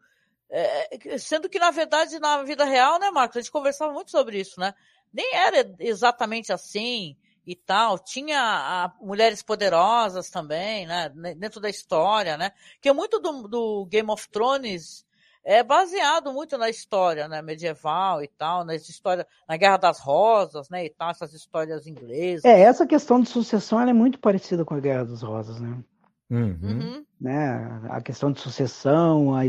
é, sendo que na verdade na vida real, né, Marcos, a gente conversava muito sobre isso, né? Nem era exatamente assim e tal. Tinha a, mulheres poderosas também, né, dentro da história, né? Que muito do, do Game of Thrones é baseado muito na história, né, medieval e tal, nas histórias, na Guerra das Rosas, né, e tal, essas histórias inglesas. É, essa questão de sucessão ela é muito parecida com a Guerra das Rosas, né? Uhum. Uhum. né? A questão de sucessão, a,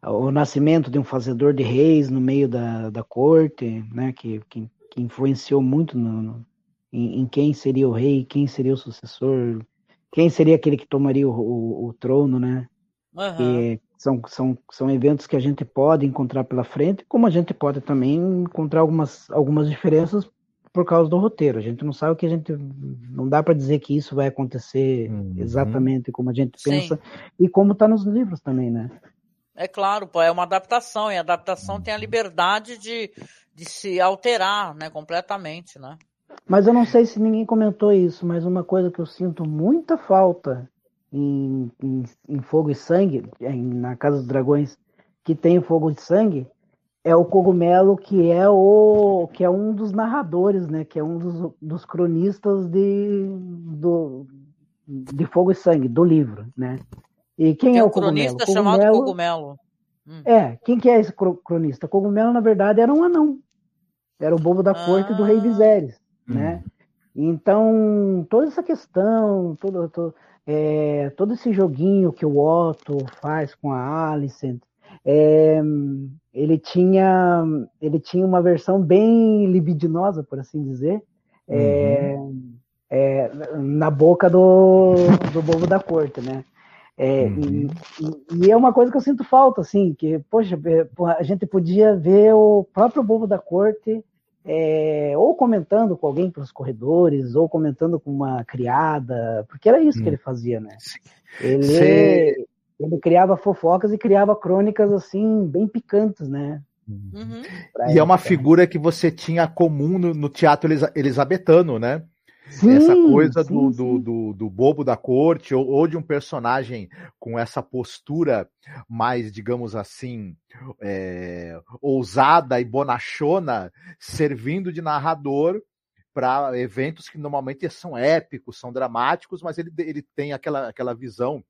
a, o nascimento de um fazedor de reis no meio da, da corte, né? Que, que, que influenciou muito no, no, em, em, quem seria o rei, quem seria o sucessor, quem seria aquele que tomaria o, o, o trono, né? Uhum. E são, são, são eventos que a gente pode encontrar pela frente, como a gente pode também encontrar algumas, algumas diferenças por causa do roteiro. A gente não sabe o que a gente. Não dá para dizer que isso vai acontecer uhum. exatamente como a gente pensa Sim. e como está nos livros também, né? É claro, pô, é uma adaptação, e a adaptação tem a liberdade de, de se alterar né, completamente, né? Mas eu não sei se ninguém comentou isso, mas uma coisa que eu sinto muita falta em, em, em Fogo e Sangue, em, na Casa dos Dragões, que tem Fogo e Sangue, é o cogumelo que é o que é um dos narradores, né? Que é um dos, dos cronistas de, do, de Fogo e Sangue, do livro, né? E quem Tem é o cogumelo? cronista chamado cogumelo. Hum. É, quem que é esse cronista? Cogumelo, na verdade, era um anão. Era o bobo da ah. corte do rei Viserys, hum. né? Então, toda essa questão, todo, todo, é, todo esse joguinho que o Otto faz com a Alicent, é, ele tinha ele tinha uma versão bem libidinosa, por assim dizer, é, uhum. é, na boca do, do bobo da corte, né? É, uhum. e, e, é uma coisa que eu sinto falta, assim, que, poxa, é, a gente podia ver o próprio bobo da corte é, ou comentando com alguém pelos corredores, ou comentando com uma criada, porque era isso hum. que ele fazia, né? Ele, ele criava fofocas e criava crônicas, assim, bem picantes, né? Uhum. E é uma figura que você tinha comum no, no teatro elisabetano, né? Sim, essa coisa sim, do, sim. Do, do, do, bobo da corte, ou, ou, de um personagem com essa postura mais, digamos assim, é, ousada e bonachona, servindo de narrador para eventos que normalmente são épicos, são dramáticos, mas ele, ele tem aquela, aquela visão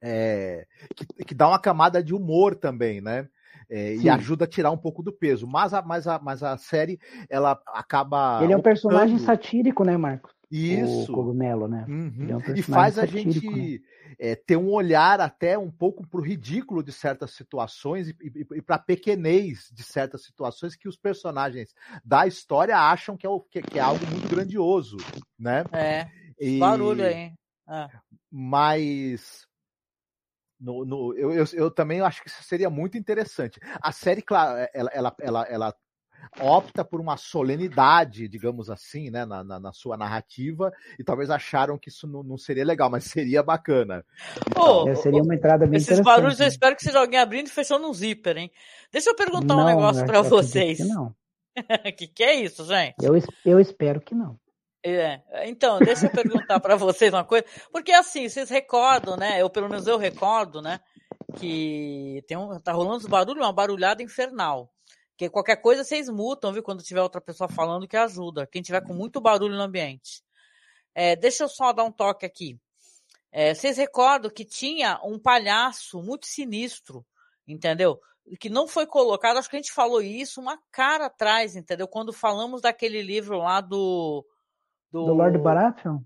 é, que, que dá uma camada de humor também, né? É, e ajuda a tirar um pouco do peso. Mas a, mas a, mas a série, ela acaba. Ele é um personagem satírico, né, Marcos? Isso. O cogumelo, né? Uhum. É um e faz a gente né? é, ter um olhar até um pouco para o ridículo de certas situações e, e, e para a pequenez de certas situações que os personagens da história acham que é, o, que, que é algo muito grandioso, né? É. E... Barulho aí. Ah. Mas no, no, eu, eu, eu, também acho que isso seria muito interessante. A série, claro, ela, ela, ela, ela opta por uma solenidade, digamos assim, né, na, na, na, sua narrativa, e talvez acharam que isso não, não seria legal, mas seria bacana. Então, oh, seria uma entrada bem Esses barulhos eu espero que seja alguém abrindo e fechando um zíper, hein? Deixa eu perguntar não, um negócio para vocês. Que não. [laughs] que que é isso, gente? Eu, eu espero que não. É, então, deixa eu perguntar para vocês uma coisa, porque assim, vocês recordam, né? Eu pelo menos eu recordo, né? Que tem um, tá rolando uns barulhos, uma barulhada infernal. Que qualquer coisa vocês mutam, viu? Quando tiver outra pessoa falando que ajuda. Quem tiver com muito barulho no ambiente. É, deixa eu só dar um toque aqui. É, vocês recordam que tinha um palhaço muito sinistro, entendeu? Que não foi colocado, acho que a gente falou isso uma cara atrás, entendeu? Quando falamos daquele livro lá do do, do Lord Baratheon?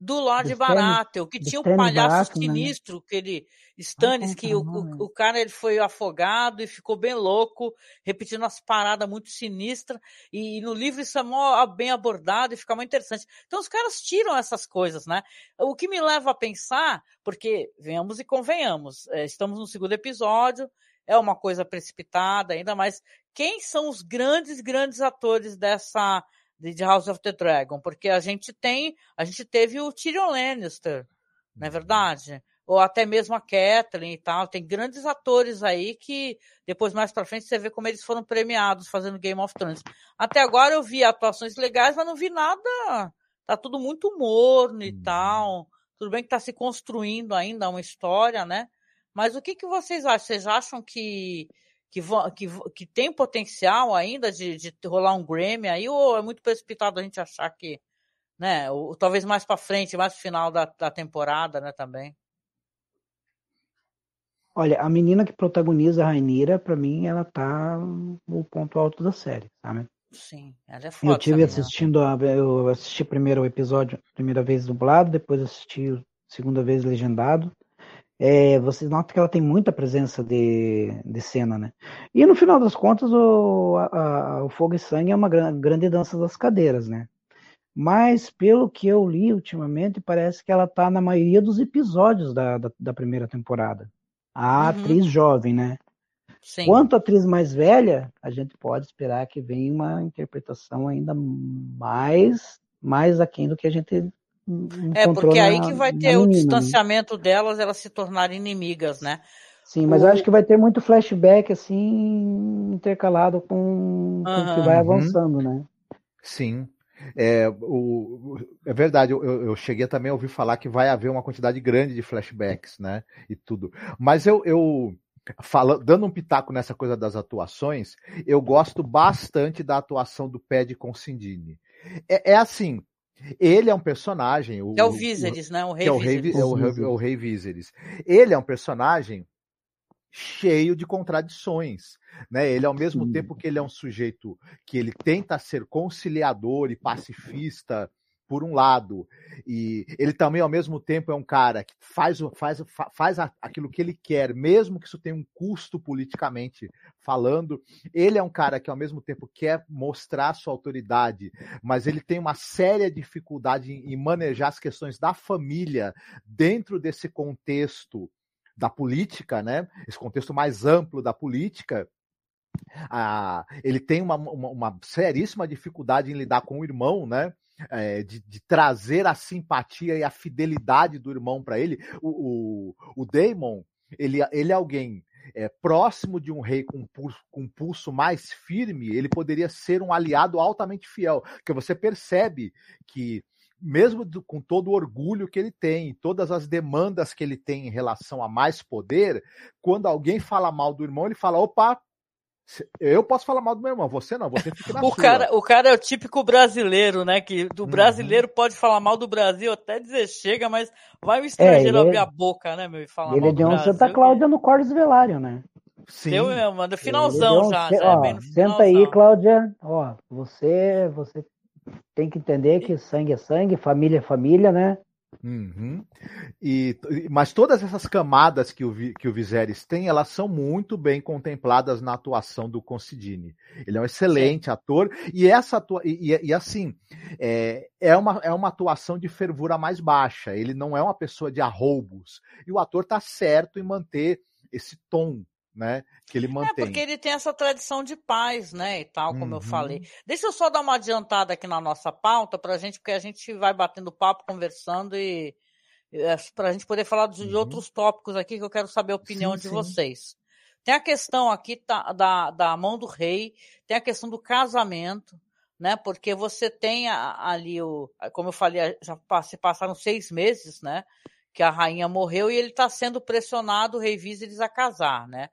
Do Lord Baratheon, que tinha um palhaço Baratheon, né? sinistro, né? que ele, Stannis, que o, o, o, cara ele foi afogado e ficou bem louco, repetindo as paradas muito sinistras, e, e no livro isso é mó, bem abordado e fica muito interessante. Então os caras tiram essas coisas, né? O que me leva a pensar, porque venhamos e convenhamos, é, estamos no segundo episódio, é uma coisa precipitada ainda, mas quem são os grandes, grandes atores dessa de House of the Dragon, porque a gente tem, a gente teve o Tyrion Lannister, não é uhum. verdade? Ou até mesmo a Kathleen e tal, tem grandes atores aí que depois mais para frente você vê como eles foram premiados fazendo Game of Thrones. Até agora eu vi atuações legais, mas não vi nada, tá tudo muito morno e uhum. tal. Tudo bem que tá se construindo ainda uma história, né? Mas o que que vocês acham? Vocês acham que que, que, que tem potencial ainda de, de rolar um Grammy aí, ou é muito precipitado a gente achar que, né, ou, talvez mais para frente, mais no final da, da temporada, né, também? Olha, a menina que protagoniza a Rainira, para mim, ela tá no ponto alto da série, sabe? Sim, ela é foda. Eu tive assistindo, a, eu assisti primeiro o episódio, primeira vez dublado, depois assisti segunda vez legendado é, vocês notam que ela tem muita presença de, de cena, né? E no final das contas, o, a, o Fogo e Sangue é uma grande dança das cadeiras, né? Mas, pelo que eu li ultimamente, parece que ela tá na maioria dos episódios da, da, da primeira temporada. A uhum. atriz jovem, né? Sim. Quanto a atriz mais velha, a gente pode esperar que venha uma interpretação ainda mais, mais aquém do que a gente é, porque é aí que vai ter o menina, né? distanciamento né? delas, elas se tornarem inimigas, né? Sim, mas o... eu acho que vai ter muito flashback, assim, intercalado com, com o que vai avançando, né? Sim. É, o, é verdade, eu, eu cheguei também a ouvir falar que vai haver uma quantidade grande de flashbacks, né? E tudo. Mas eu, eu fala, dando um pitaco nessa coisa das atuações, eu gosto bastante da atuação do Pad Consindini. É, é assim, ele é um personagem. O, é o Viserys, né? O rei é o rei, é o, é o rei Viserys. Ele é um personagem cheio de contradições. Né? Ele, ao mesmo Sim. tempo que ele é um sujeito que ele tenta ser conciliador e pacifista, por um lado, e ele também, ao mesmo tempo, é um cara que faz, faz, faz aquilo que ele quer, mesmo que isso tenha um custo politicamente falando. Ele é um cara que, ao mesmo tempo, quer mostrar sua autoridade, mas ele tem uma séria dificuldade em manejar as questões da família dentro desse contexto da política, né? Esse contexto mais amplo da política. Ah, ele tem uma, uma, uma, seríssima dificuldade em lidar com o irmão, né? É, de, de, trazer a simpatia e a fidelidade do irmão para ele. O, o, o Damon, ele, ele é alguém é, próximo de um rei com, com um pulso mais firme, ele poderia ser um aliado altamente fiel. Porque você percebe que mesmo do, com todo o orgulho que ele tem, todas as demandas que ele tem em relação a mais poder, quando alguém fala mal do irmão, ele fala: opa, eu posso falar mal do meu irmão, você não, você fica na o sua. Cara, o cara é o típico brasileiro, né? Que do uhum. brasileiro pode falar mal do Brasil até dizer chega, mas vai o estrangeiro é, abrir é... a boca, né, meu? E falar ele mal deu um Santa Cláudia no Cordes Velário, né? Sim. Deu mesmo, no finalzão um... já. Ó, já é senta aí, Cláudia. Ó, você, você tem que entender que sangue é sangue, família é família, né? Uhum. E, mas todas essas camadas que o, que o Viserys tem, elas são muito bem contempladas na atuação do Considine. Ele é um excelente Sim. ator e essa atua, e, e, e assim é, é, uma, é uma atuação de fervura mais baixa. Ele não é uma pessoa de arroubos e o ator tá certo em manter esse tom né? Que ele mantém. É, porque ele tem essa tradição de paz, né? E tal, como uhum. eu falei. Deixa eu só dar uma adiantada aqui na nossa pauta pra gente, porque a gente vai batendo papo, conversando e. É, para a gente poder falar de uhum. outros tópicos aqui que eu quero saber a opinião sim, de sim. vocês. Tem a questão aqui tá, da, da mão do rei, tem a questão do casamento, né? Porque você tem ali o, como eu falei, já se passaram seis meses, né? Que a rainha morreu e ele está sendo pressionado, o rei Viserys, a casar, né?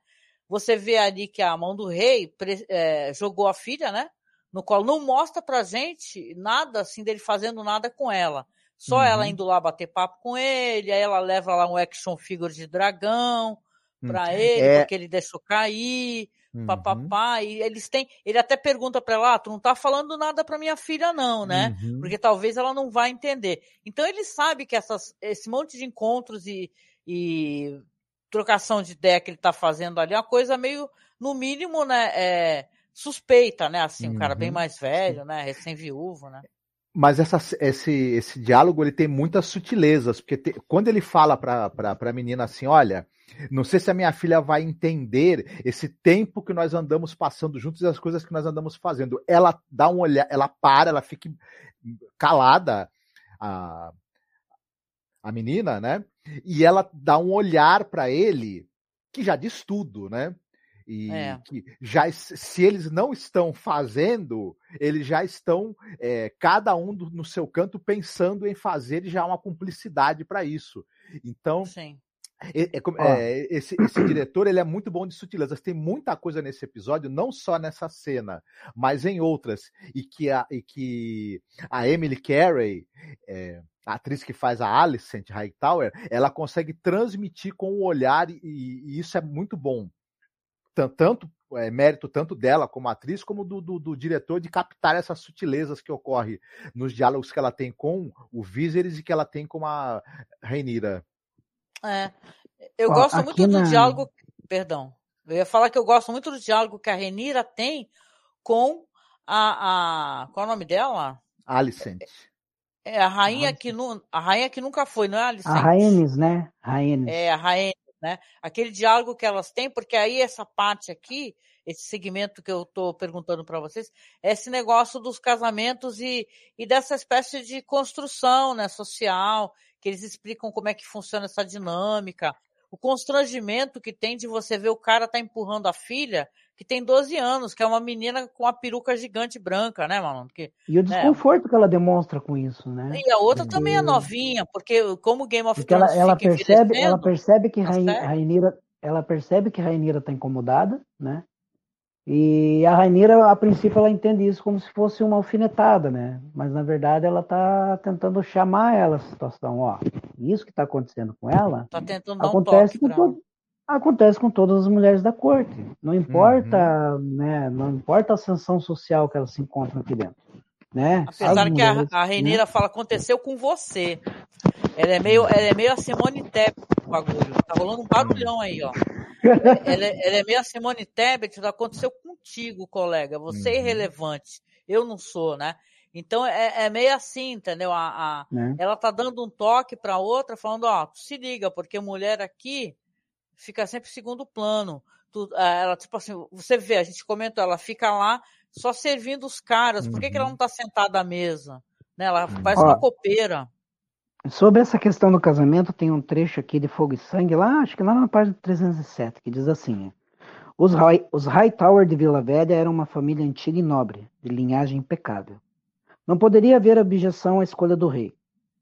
Você vê ali que a mão do rei é, jogou a filha, né? No colo. Não mostra pra gente nada assim dele fazendo nada com ela. Só uhum. ela indo lá bater papo com ele, aí ela leva lá um action figure de dragão pra hum. ele, é... porque ele deixou cair, uhum. papapá. E eles têm. Ele até pergunta pra ela: ah, tu não tá falando nada pra minha filha, não, né? Uhum. Porque talvez ela não vá entender. Então ele sabe que essas, esse monte de encontros e, e trocação de ideia que ele está fazendo ali é uma coisa meio, no mínimo, né, é, suspeita, né? Assim, uhum. um cara bem uhum. mais velho, né? Recém-viúvo, né? Mas essa, esse, esse diálogo ele tem muitas sutilezas, porque te, quando ele fala para a menina assim, olha, não sei se a minha filha vai entender esse tempo que nós andamos passando juntos e as coisas que nós andamos fazendo. Ela dá um olhar, ela para, ela fica calada, a, a menina, né? E ela dá um olhar para ele que já diz tudo, né? E é. que já, se eles não estão fazendo, eles já estão, é, cada um do, no seu canto, pensando em fazer e já há uma cumplicidade para isso. Então, Sim. É, é, esse, esse, diretor ele é muito bom de sutilezas. Tem muita coisa nesse episódio, não só nessa cena, mas em outras. E que a, e que a Emily Carey, é, a atriz que faz a Alicent Hightower, ela consegue transmitir com o olhar, e, e isso é muito bom. Tanto, é, mérito tanto dela como atriz, como do, do, do, diretor de captar essas sutilezas que ocorrem nos diálogos que ela tem com o Viserys e que ela tem com a Reinira. É. Eu Ó, gosto muito na... do diálogo. Perdão. Eu ia falar que eu gosto muito do diálogo que a Renira tem com a. a qual é o nome dela? Alicent. É a rainha que nu, a rainha que nunca foi, não é Alicent? A Rhaenys, né? Rhaenys. É a Rhaenys, né? Aquele diálogo que elas têm, porque aí essa parte aqui, esse segmento que eu estou perguntando para vocês, é esse negócio dos casamentos e, e dessa espécie de construção, né, social que eles explicam como é que funciona essa dinâmica, o constrangimento que tem de você ver o cara tá empurrando a filha, que tem 12 anos, que é uma menina com uma peruca gigante branca, né, mano? Que, e o né, desconforto né? que ela demonstra com isso, né? E a outra porque... também é novinha, porque como Game of Thrones ela, ela percebe, ela percebe que Rainira, ela percebe que Rainira tá incomodada, né? E a Rainira, a princípio, ela entende isso como se fosse uma alfinetada, né? Mas na verdade ela está tentando chamar ela a situação, ó. Isso que está acontecendo com ela tá tentando acontece, um com todo, acontece com todas as mulheres da corte. Não importa, uhum. né? Não importa a ascensão social que elas se encontram aqui dentro. Né? Apesar que a, a Reineira né? fala, aconteceu com você. Ela é meio, ela é meio a Simone o bagulho. Tá rolando um barulhão aí, ó. Ela, é, ela é meio a Simone Tebet, aconteceu contigo, colega. Você é uhum. irrelevante. Eu não sou, né? Então é, é meio assim, entendeu? A, a é. Ela tá dando um toque para outra, falando, ó, se liga, porque mulher aqui fica sempre segundo plano. Tu, é, ela, tipo assim, você vê, a gente comentou, ela fica lá só servindo os caras. Uhum. Por que, que ela uhum. não tá sentada à mesa? Né? Ela uhum. parece uma copeira. Sobre essa questão do casamento, tem um trecho aqui de Fogo e Sangue, lá, acho que lá na página 307, que diz assim: Os, High, os Hightower de Vila Velha eram uma família antiga e nobre, de linhagem impecável. Não poderia haver objeção à escolha do rei.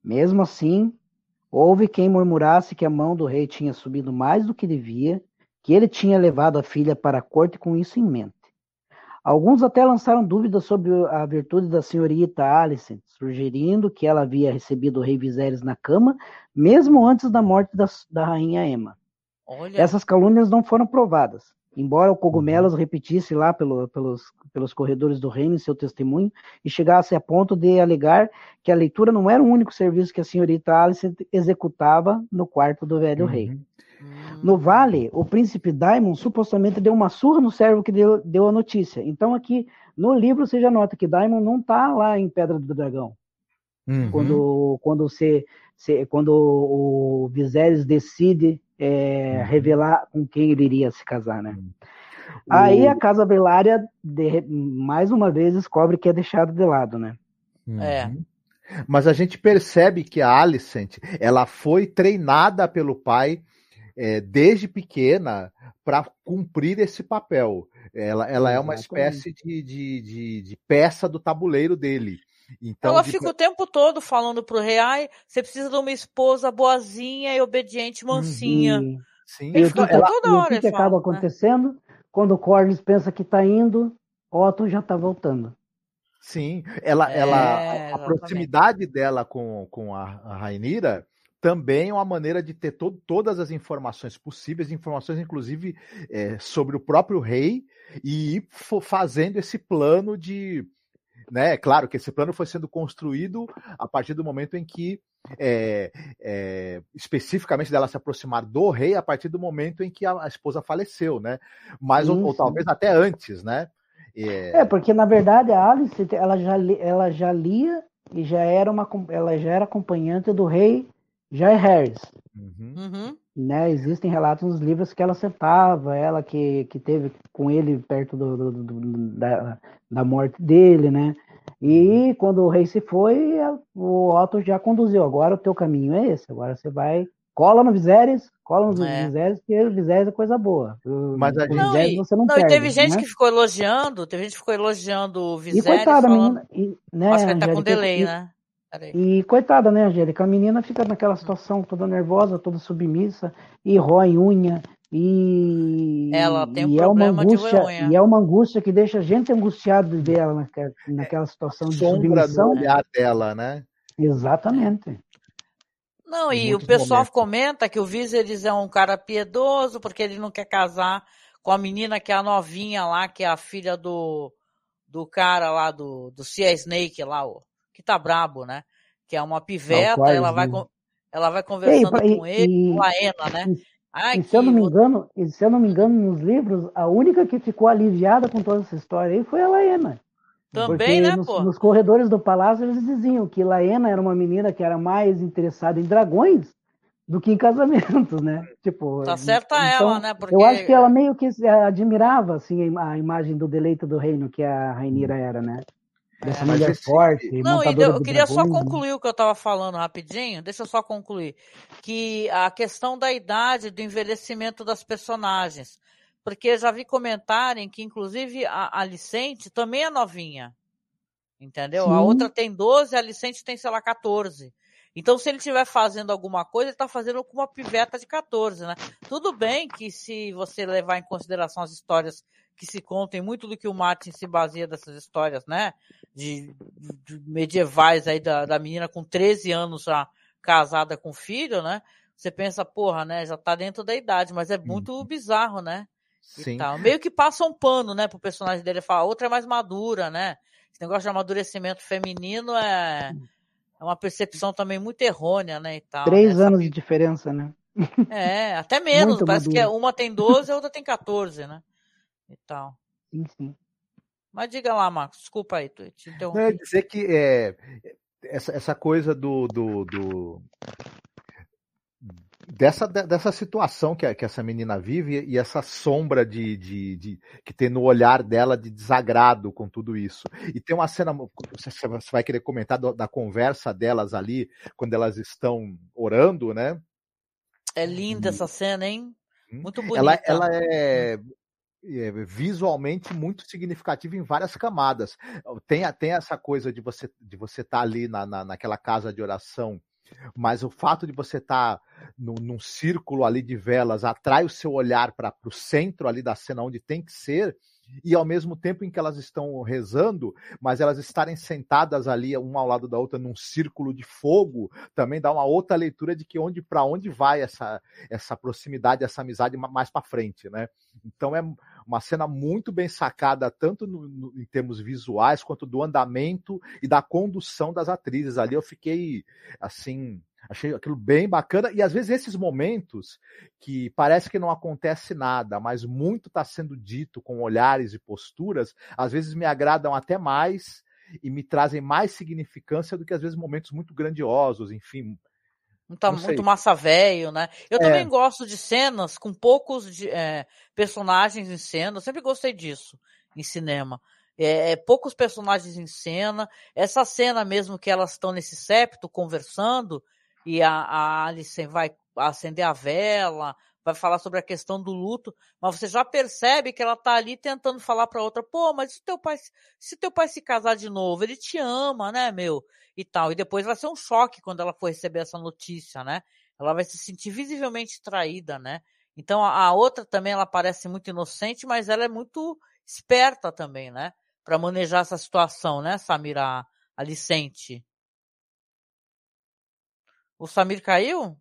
Mesmo assim, houve quem murmurasse que a mão do rei tinha subido mais do que devia, que ele tinha levado a filha para a corte com isso em mente. Alguns até lançaram dúvidas sobre a virtude da senhorita Alicent, sugerindo que ela havia recebido o rei Viserys na cama, mesmo antes da morte da, da rainha Emma. Olha. Essas calúnias não foram provadas. Embora o Cogumelos uhum. repetisse lá pelo, pelos, pelos corredores do reino em seu testemunho e chegasse a ponto de alegar que a leitura não era o único serviço que a senhorita Alice executava no quarto do velho uhum. rei. No vale, o príncipe Daimon supostamente deu uma surra no servo que deu, deu a notícia. Então aqui no livro você já nota que Daimon não está lá em Pedra do Dragão. Uhum. Quando, quando, você, você, quando o Viserys decide é, uhum. revelar com quem ele iria se casar, né? Uhum. Aí a Casa Belária, de, mais uma vez, descobre que é deixado de lado, né? Uhum. É. Mas a gente percebe que a Alicent, ela foi treinada pelo pai é, desde pequena para cumprir esse papel. Ela, ela é uma espécie de, de, de, de peça do tabuleiro dele. Então, ela fica o tempo todo falando pro rei, ai, você precisa de uma esposa boazinha e obediente, mansinha. Uhum. Sim. E fica ela, toda hora. O que, que fala, acaba né? acontecendo? Quando o Corlys pensa que está indo, Otto já está voltando. Sim, ela, é, ela a, proximidade dela com, com a, a Rainira também é uma maneira de ter to todas as informações possíveis, informações inclusive é, sobre o próprio rei, e ir fazendo esse plano de, né? Claro que esse plano foi sendo construído a partir do momento em que, é, é, especificamente dela se aproximar do rei, a partir do momento em que a, a esposa faleceu, né? Mas, ou, ou, talvez até antes, né? É... é, porque na verdade a Alice, ela já, ela já lia e já era uma, ela já era acompanhante do rei Jair Harris. Uhum. Uhum. Né, existem relatos nos livros que ela sentava, ela que, que teve com ele perto do, do, do da, da morte dele, né? E uhum. quando o rei se foi, o Otto já conduziu. Agora o teu caminho é esse. Agora você vai cola no Viserys, cola no é. Viserys, porque o Viserys é coisa boa. Mas a gente... não, e, você não, não perde, teve gente né? que ficou elogiando, teve gente que ficou elogiando o Viserys. E coitada, falando... menina, e, né, Acho que ele tá com delay, e, né? E coitada, né, Angélica? A menina fica naquela situação toda nervosa, toda submissa, e rói unha, e. Ela tem um e problema é uma angústia, de unha. E é uma angústia que deixa a gente angustiado de ver ela naquela, naquela situação de submissão. Do olhar dela, né? Exatamente. Não, e o pessoal momentos. comenta que o Viserys é um cara piedoso, porque ele não quer casar com a menina que é a novinha lá, que é a filha do, do cara lá do, do Sea Snake lá, ó que tá brabo, né? Que é uma piveta, ela, vai, ela vai conversando e, com ele, com a Ena, né? Ai, e se eu não me engano, se eu não me engano, nos livros, a única que ficou aliviada com toda essa história aí foi a Laena. Também, né, nos, pô? Nos corredores do palácio eles diziam que Laena era uma menina que era mais interessada em dragões do que em casamentos, né? Tipo, tá certa então, ela, né? Porque... Eu acho que ela meio que admirava assim a imagem do deleito do reino que a Rainira era, né? Dessa é, mulher forte. Não, e eu queria só concluir o que eu estava falando rapidinho. Deixa eu só concluir. Que a questão da idade, do envelhecimento das personagens. Porque eu já vi comentarem que, inclusive, a Alicente também é novinha. Entendeu? Sim. A outra tem 12, a Alicente tem, sei lá, 14. Então, se ele estiver fazendo alguma coisa, ele está fazendo com uma piveta de 14, né? Tudo bem que se você levar em consideração as histórias que se contem, muito do que o Martin se baseia dessas histórias, né? De, de medievais aí da, da menina com 13 anos já casada com filho, né? você pensa, porra, né? Já tá dentro da idade, mas é muito uhum. bizarro, né? Sim. Meio que passa um pano, né, pro personagem dele. Fala, a outra é mais madura, né? Esse negócio de amadurecimento feminino é, é uma percepção também muito errônea, né? E tal, Três né? anos de diferença, né? É, até [laughs] menos. Muito parece madura. que é, uma tem 12 e a outra tem 14, né? E tal. Sim, sim. Mas diga lá, Marcos, desculpa aí, te interrompi. Não, dizer que é, essa, essa coisa do, do, do dessa, dessa situação que, que essa menina vive e essa sombra de, de, de, que tem no olhar dela de desagrado com tudo isso. E tem uma cena, você vai querer comentar da, da conversa delas ali, quando elas estão orando, né? É linda e... essa cena, hein? Hum? Muito bonita. Ela, ela é é, visualmente muito significativo em várias camadas. Tem, tem essa coisa de você de você estar tá ali na, na, naquela casa de oração, mas o fato de você estar tá num círculo ali de velas atrai o seu olhar para o centro ali da cena onde tem que ser, e ao mesmo tempo em que elas estão rezando, mas elas estarem sentadas ali uma ao lado da outra num círculo de fogo, também dá uma outra leitura de que onde para onde vai essa essa proximidade, essa amizade mais para frente, né? Então é uma cena muito bem sacada tanto no, no, em termos visuais quanto do andamento e da condução das atrizes. Ali eu fiquei assim Achei aquilo bem bacana. E às vezes esses momentos que parece que não acontece nada, mas muito está sendo dito com olhares e posturas, às vezes me agradam até mais e me trazem mais significância do que às vezes momentos muito grandiosos, enfim. Tá muito massa velho, né? Eu é. também gosto de cenas com poucos de, é, personagens em cena. Eu sempre gostei disso em cinema. É, é, poucos personagens em cena. Essa cena mesmo que elas estão nesse septo conversando, e a, a Alice vai acender a vela, vai falar sobre a questão do luto, mas você já percebe que ela tá ali tentando falar para outra, pô, mas se teu pai, se teu pai se casar de novo, ele te ama, né, meu? E tal. E depois vai ser um choque quando ela for receber essa notícia, né? Ela vai se sentir visivelmente traída, né? Então a, a outra também ela parece muito inocente, mas ela é muito esperta também, né? Para manejar essa situação, né, Samira Alicente? O Samir caiu?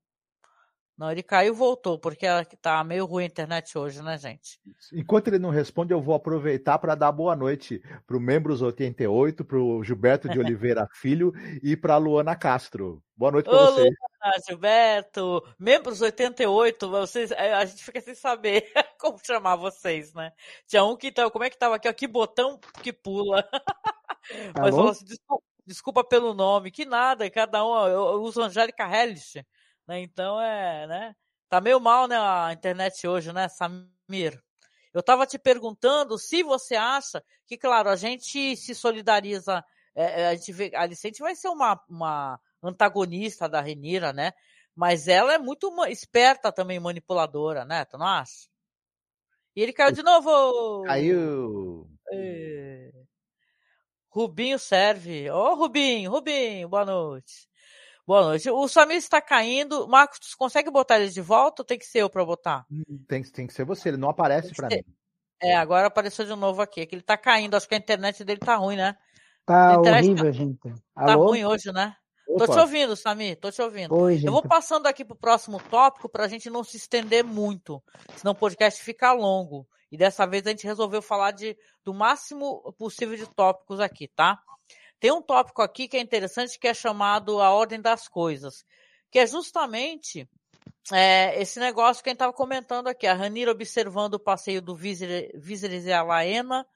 Não, ele caiu e voltou, porque tá meio ruim a internet hoje, né, gente? Enquanto ele não responde, eu vou aproveitar para dar boa noite para o Membros 88, para o Gilberto de Oliveira [laughs] Filho e para a Luana Castro. Boa noite para vocês. Luana, Gilberto, Membros 88, vocês, é, a gente fica sem saber [laughs] como chamar vocês, né? Tinha um que então, como é que tava aqui, ó, que botão que pula. Mas falou assim, desculpa, desculpa pelo nome, que nada, cada um, eu, uso Angélica Hellish, né? Então é, né? Tá meio mal, né, a internet hoje, né, Samir? Eu tava te perguntando se você acha que, claro, a gente se solidariza, é, é a gente vê, a Alicente vai ser uma, uma antagonista da Renira, né? Mas ela é muito esperta também, manipuladora, né? Tu não acha? E ele caiu de novo! Caiu! É... Rubinho serve. Ô, oh, Rubinho, Rubinho, boa noite. Boa noite. O Samir está caindo. Marcos, tu consegue botar ele de volta ou tem que ser eu para botar? Tem, tem que ser você, ele não aparece para mim. É, agora apareceu de novo aqui. É que ele tá caindo, acho que a internet dele tá ruim, né? Tá horrível, tá, gente. Alô? Tá ruim hoje, né? Opa. Tô te ouvindo, Samir, tô te ouvindo. Oi, eu vou passando aqui pro próximo tópico pra gente não se estender muito, senão o podcast fica longo. E dessa vez a gente resolveu falar de, do máximo possível de tópicos aqui, tá? Tem um tópico aqui que é interessante que é chamado a ordem das coisas, que é justamente é, esse negócio que a gente estava comentando aqui, a Ranira observando o passeio do Viserys e a Laena,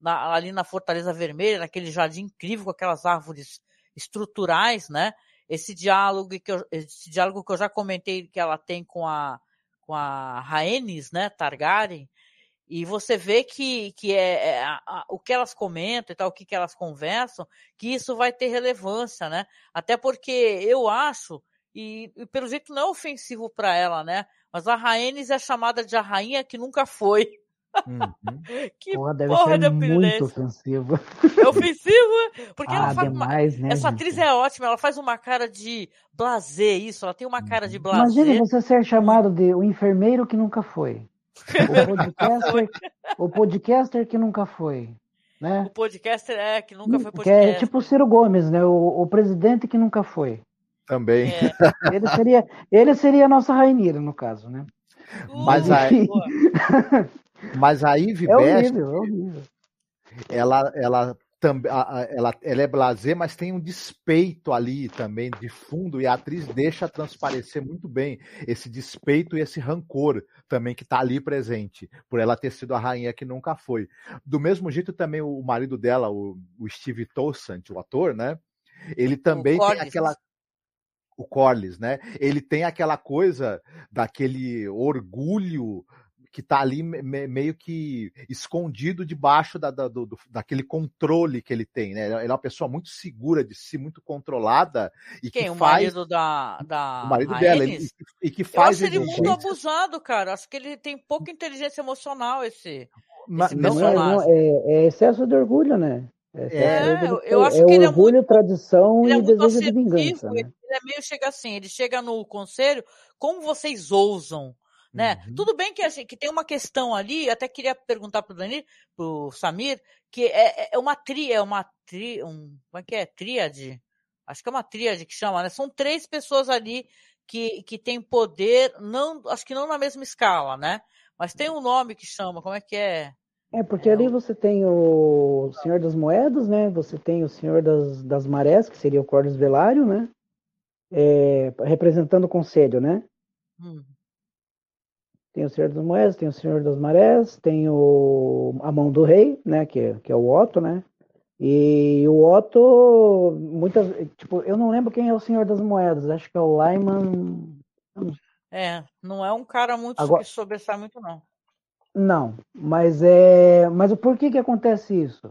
na, ali na Fortaleza Vermelha, naquele jardim incrível com aquelas árvores estruturais, né? Esse diálogo que eu, esse diálogo que eu já comentei que ela tem com a com a Rhaenys, né, Targaryen, e você vê que, que é, é a, a, o que elas comentam e tal, o que, que elas conversam, que isso vai ter relevância, né? Até porque eu acho, e, e pelo jeito não é ofensivo para ela, né? Mas a Rhaenys é chamada de a rainha que nunca foi. Uhum. [laughs] que porra, deve porra de muito ofensivo. É ofensivo? Porque ah, ela faz demais, uma... né, Essa gente? atriz é ótima, ela faz uma cara de blazer, isso, ela tem uma cara de blazer. Imagina você ser chamado de o enfermeiro que nunca foi. O podcaster, o podcaster que nunca foi. Né? O podcaster é, que nunca foi podcaster. Que é tipo o Ciro Gomes, né? O, o presidente que nunca foi. Também. É. [laughs] Ele seria, ele seria a nossa Rainira, no caso, né? Mas aí, mas a Ivy é Best, horrível, é horrível. ela, ela ela, ela é blazer, mas tem um despeito ali também de fundo e a atriz deixa transparecer muito bem esse despeito e esse rancor também que está ali presente por ela ter sido a rainha que nunca foi. Do mesmo jeito também o marido dela, o, o Steve Toussaint, o ator, né? Ele também tem aquela o Corlys, né? Ele tem aquela coisa daquele orgulho que está ali me, meio que escondido debaixo da, da, do, daquele controle que ele tem, né? Ele é uma pessoa muito segura de si, muito controlada e Quem, que o faz... marido da, da o marido dela ele, e, que faz Eu acho ele muito abusado, cara. Acho que ele tem pouca inteligência emocional esse, esse não, não, é, é excesso de orgulho, né? É, é eu, eu acho é que ele orgulho, é muito, tradição e é desejo de vingança. Né? Ele é meio chega assim, ele chega no conselho, como vocês ousam né? Uhum. Tudo bem que, assim, que tem uma questão ali, até queria perguntar para o Danilo, para o Samir, que é, é, é uma tria, é uma tri, um, como é que é? Tríade? Acho que é uma tríade que chama, né? São três pessoas ali que, que têm poder, não, acho que não na mesma escala, né? Mas tem um nome que chama, como é que é? É, porque é, ali você tem o Senhor das Moedas, né? Você tem o Senhor das, das Marés, que seria o Cordes Velário, né? É, representando o conselho, né? Hum. Tem o Senhor das Moedas, tem o Senhor das Marés, tem o a Mão do Rei, né, que, que é o Otto, né? E o Otto, muitas, tipo, eu não lembro quem é o Senhor das Moedas, acho que é o Lyman. É, não é um cara muito Agora, que sobressai muito não. Não, mas é, mas por que que acontece isso?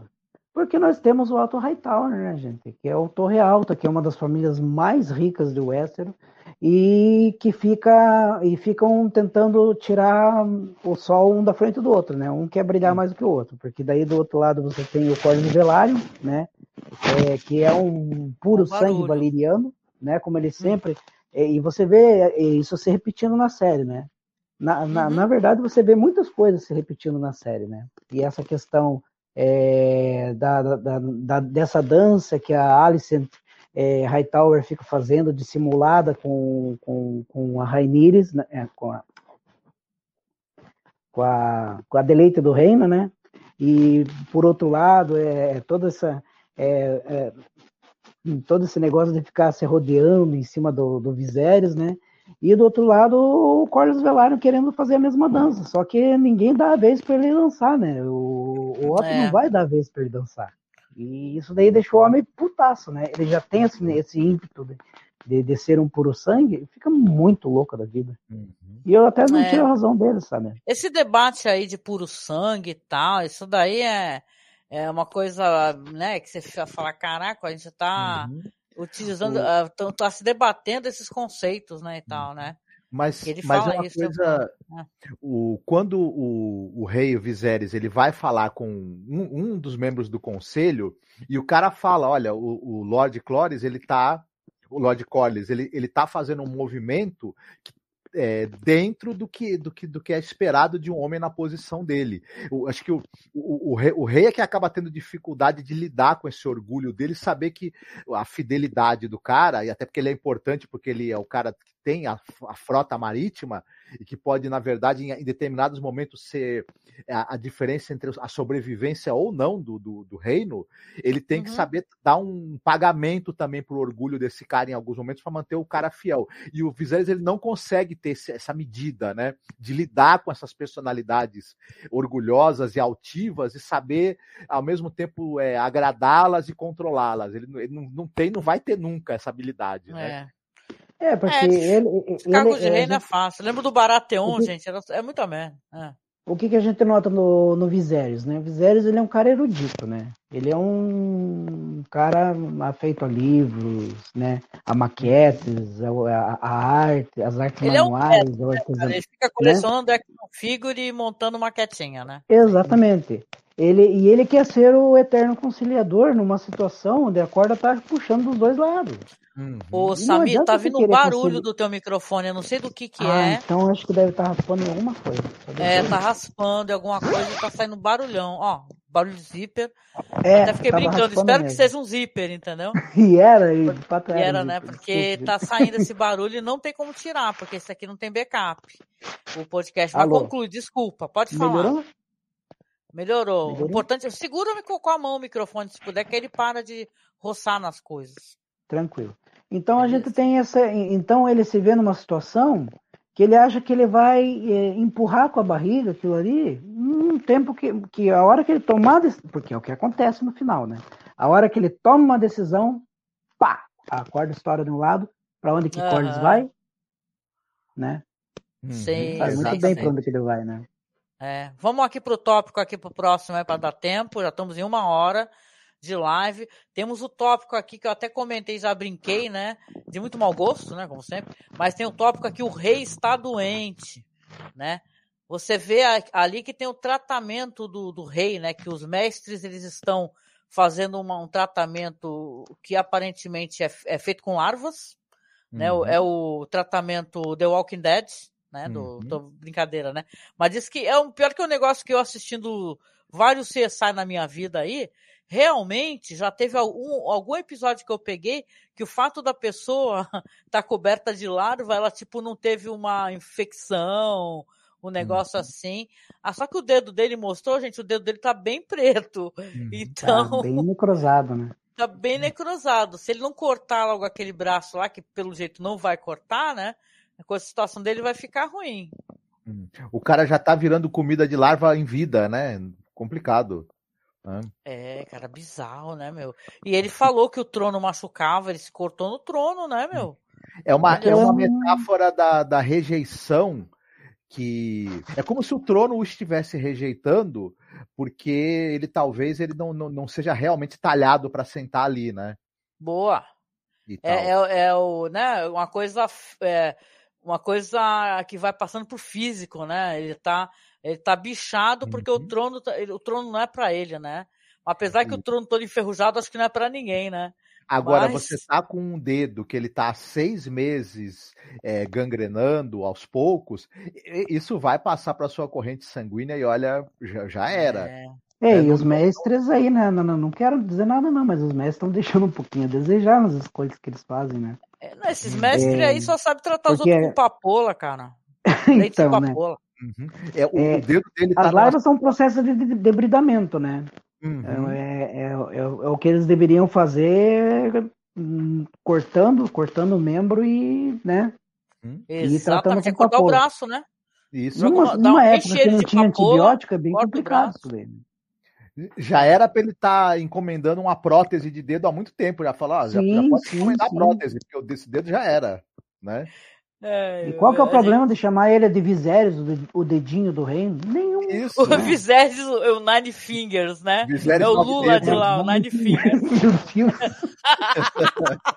Porque nós temos o Otto Hightower, né, gente? Que é o Torre Alta, que é uma das famílias mais ricas do Westeros e que fica e ficam tentando tirar o sol um da frente do outro, né? Um quer brilhar mais do que o outro, porque daí do outro lado você tem o Corno Velário, né? É, que é um puro sangue valeriano, né? Como ele sempre é, e você vê é, isso se repetindo na série, né? Na, na, uhum. na, verdade, você vê muitas coisas se repetindo na série, né? E essa questão é, da, da, da, dessa dança que a Alicent é, Hightower fica fazendo dissimulada com, com, com a Rainires, né, é, com, a, com, a, com a deleite do reino, né? E, por outro lado, é, é toda essa... É, é, todo esse negócio de ficar se rodeando em cima do, do Viserys, né? E do outro lado, o Corlys Velaryon querendo fazer a mesma dança, só que ninguém dá a vez para ele dançar, né? O, o Otto é. não vai dar a vez para ele dançar. E isso daí deixou o homem putaço, né? Ele já tem esse, esse ímpeto de, de, de ser um puro sangue, fica muito louco da vida. Uhum. E eu até não é. tiro a razão dele, sabe? Esse debate aí de puro sangue e tal, isso daí é, é uma coisa, né, que você fala, caraca, a gente tá uhum. Utilizando, o... uh, tá se debatendo esses conceitos, né, e tal, né? Mas, mas é uma isso, coisa. É. O, quando o, o rei o Viserys ele vai falar com um, um, dos membros do conselho e o cara fala: olha, o, o Lord Cloris ele tá. O Lord Collis, ele, ele tá fazendo um movimento que é, dentro do que, do, que, do que é esperado de um homem na posição dele. Eu, acho que o, o, o, rei, o rei é que acaba tendo dificuldade de lidar com esse orgulho dele, saber que a fidelidade do cara, e até porque ele é importante, porque ele é o cara que tem a, a frota marítima, e que pode, na verdade, em, em determinados momentos ser a, a, diferença entre a sobrevivência ou não do, do, do reino, ele tem uhum. que saber dar um pagamento também pro orgulho desse cara em alguns momentos para manter o cara fiel. E o Viserys ele não consegue ter esse, essa medida, né, de lidar com essas personalidades orgulhosas e altivas e saber ao mesmo tempo é, agradá-las e controlá-las. Ele, ele não, não, tem, não vai ter nunca essa habilidade, né? é. né? É, porque é, ele. Cargo de reino é, fácil. Lembra do Baratheon, que, gente? É muita merda. É. O que, que a gente nota no, no Viserys, né? O Viserys ele é um cara erudito, né? Ele é um cara afeito a livros, né? A maquetes, a, a, a arte, as artes ele manuais. É um né, ele fica colecionando né? action figure e montando maquetinha, né? Exatamente. Ele, e ele quer ser o eterno conciliador numa situação onde a corda tá puxando dos dois lados. Uhum. Ô, Samir, tá vindo um barulho do teu microfone, eu não sei do que que ah, é. Então acho que deve estar tá raspando em alguma coisa. É, tá raspando em alguma coisa e tá saindo barulhão. Ó, barulho de zíper. É, Até fiquei brincando, espero que mesmo. seja um zíper, entendeu? [laughs] E era, e de fato E era. era, né? Porque tá saindo esse [laughs] barulho e não tem como tirar, porque esse aqui não tem backup. O podcast. Mas Alô? conclui, desculpa, pode falar. Melhorou? Melhorou. O Melhorou? importante é segura com a mão o microfone, se puder, que ele para de roçar nas coisas. Tranquilo. Então a gente tem essa. Então ele se vê numa situação que ele acha que ele vai eh, empurrar com a barriga aquilo ali num tempo que, que a hora que ele tomar. Porque é o que acontece no final, né? A hora que ele toma uma decisão, pá! A corda estoura de um lado, para onde que Aham. Cordes vai? Né? Uhum, Sim, Sabe muito bem para onde que ele vai, né? É, vamos aqui pro tópico aqui pro próximo, é para dar tempo. Já estamos em uma hora de live. Temos o tópico aqui que eu até comentei, já brinquei, né? De muito mau gosto, né? Como sempre. Mas tem o tópico aqui: o rei está doente, né? Você vê ali que tem o tratamento do, do rei, né? Que os mestres eles estão fazendo uma- um tratamento que aparentemente é, é feito com larvas, né? Uhum. É o tratamento The Walking Dead, né? Do, Uhum. brincadeira, né? Mas diz que é um pior que o negócio que eu assistindo vários CSI na minha vida aí, realmente já teve algum, algum episódio que eu peguei que o fato da pessoa estar [laughs] coberta de larva, ela tipo não teve uma infecção, um negócio Uhum. assim. Ah, só que o dedo dele mostrou, gente, o dedo dele tá bem preto. Uhum. [laughs] Então, Tá bem necrosado, né? [laughs] tá bem necrosado. Se ele não cortar logo aquele braço lá, que pelo jeito não vai cortar, né? A situação dele vai ficar ruim. O cara já tá virando comida de larva em vida, né? Complicado. Né? É, cara, bizarro, né, meu? E ele falou que o trono machucava, ele se cortou no trono, né, meu? É uma, é uma Então- metáfora da, da rejeição que é como se o trono o estivesse rejeitando porque ele talvez ele não, não, não seja realmente talhado para sentar ali, né? Boa. É, é, é o, né, uma coisa, é, uma coisa que vai passando pro físico, né? Ele tá, ele tá bichado porque o Uhum. trono, tá- o trono não é pra ele, né? Apesar que o trono todo enferrujado, acho que não é pra ninguém, né? Agora, mas- você tá com um dedo que ele tá há seis meses é, gangrenando aos poucos, e- isso vai passar para sua corrente sanguínea e olha, já, já era. É. É, É, e os mestres aí, né? Não, não, não quero dizer nada, não, mas os mestres estão deixando um pouquinho a desejar nas escolhas que eles fazem, né? É, não, esses mestres É, aí só sabem tratar os outros com papola, cara. [laughs] Então, com né? Uhum. É, o, É, o dedo dele tá As numa- larvas são um processo de de- debridamento, né? Uhum. É, é, é- é o que eles deveriam fazer hum, cortando, cortando o membro e, né? E tratando Exatamente. É com cortar o braço, né? Isso Numa, uma- dá um numa época que não tinha papola, antibiótico, é bem complicado isso daí. né? Já era para ele estar encomendando uma prótese de dedo há muito tempo. Já falou, ó, já, já Sim, pode sim, encomendar sim. prótese, porque o desse dedo já era, né? É, E qual que é o problema de chamar ele de Viserys, o de- o dedinho do reino? Nenhum. Isso. O né? [laughs] Viserys, o Nine Fingers, né? Viserys é o Lula de lá, o Nine Fingers. [laughs] Meu Deus. [laughs]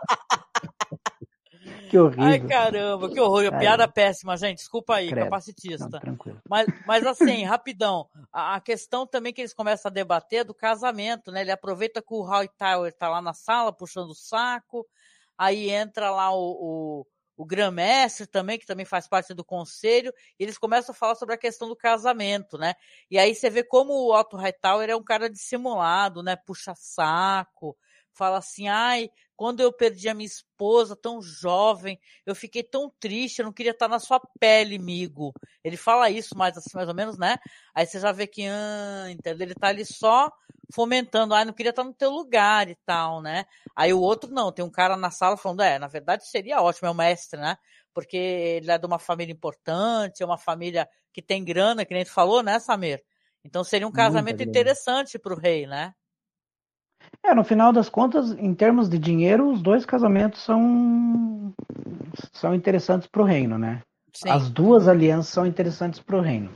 que horrível. Ai, caramba, que horror. Caramba. Piada péssima, gente. Desculpa aí, Credo. Não, capacitista. tranquilo. Mas, mas assim, rapidão, a, a questão também que eles começam a debater é do casamento, né? Ele aproveita que o Hightower tá lá na sala puxando o saco, aí entra lá o, o, o Grã-Mestre também, que também faz parte do conselho, eles começam a falar sobre a questão do casamento, né? E aí você vê como o Otto Hightower é um cara dissimulado, né? Puxa saco, fala assim, ai, quando eu perdi a minha esposa tão jovem, eu fiquei tão triste, eu não queria estar na sua pele, amigo. Ele fala isso mais assim, mais ou menos, né? Aí você já vê que, ah, entendeu? Ele tá ali só fomentando, ah, não queria estar no teu lugar e tal, né? Aí o outro não, tem um cara na sala falando, é, na verdade seria ótimo, é o mestre, né? Porque ele é de uma família importante, é uma família que tem grana, que nem tu falou, né, Samir? Então seria um casamento interessante pro rei, né? É, no final das contas, em termos de dinheiro, os dois casamentos são, são interessantes para o reino, né? Sim. As duas alianças são interessantes para o reino.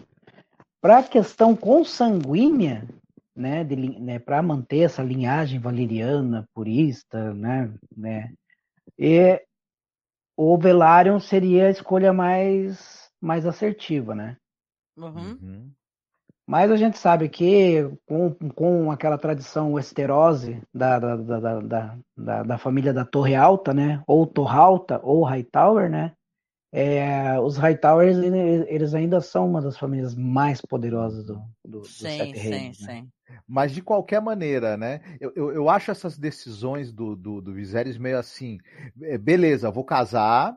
Para a questão consanguínea, né, né para manter essa linhagem valeriana, purista, né, né, e o Velaryon seria a escolha mais, mais assertiva, né? Uhum. Mas a gente sabe que com, com aquela tradição esterose da, da, da, da, da, da- da família da Torre Alta, né? Ou Torre Alta, ou Hightower, né? é, os Hightowers eles ainda são uma das famílias mais poderosas do, do, sim, do Sete sim, Reinos. Né? sim. Mas de qualquer maneira, né? Eu, eu, eu acho essas decisões do, do, do Viserys meio assim. é, Beleza, vou casar,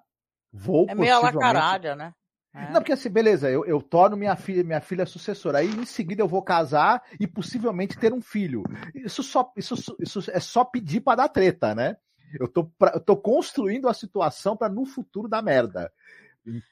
vou É meio a la possivelmente- caralho, né? É. Não, porque assim, beleza, eu, eu torno minha filha, minha filha sucessora. Aí em seguida eu vou casar e possivelmente ter um filho. Isso só, isso, isso é só pedir pra dar treta, né? Eu tô, pra- eu tô construindo a situação pra no futuro dar merda.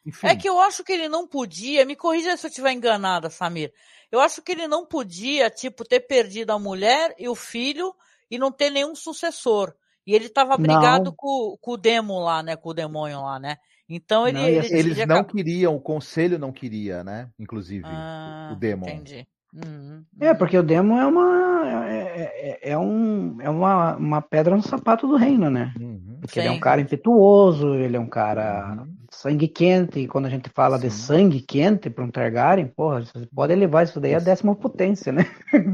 Enfim. É que eu acho que ele não podia, me corrija se eu estiver enganada, Samir. Eu acho que ele não podia, tipo, ter perdido a mulher e o filho e não ter nenhum sucessor. E ele tava brigado com, com o demo lá, né? Com o demônio lá, né? Então ele. Não, ele assim, Eles não acab- queriam, o conselho não queria, né? Inclusive, Ah, o Demon. Entendi. Uhum, É, uhum. porque o Demo é uma é, é, é um, é uma, uma pedra no sapato do reino, né? Uhum. Porque ele é um Sim. cara impetuoso, ele é um cara Uhum. sangue quente, e quando a gente fala de Sim. sangue quente para um Targaryen, porra, você pode levar isso daí à décima potência, né?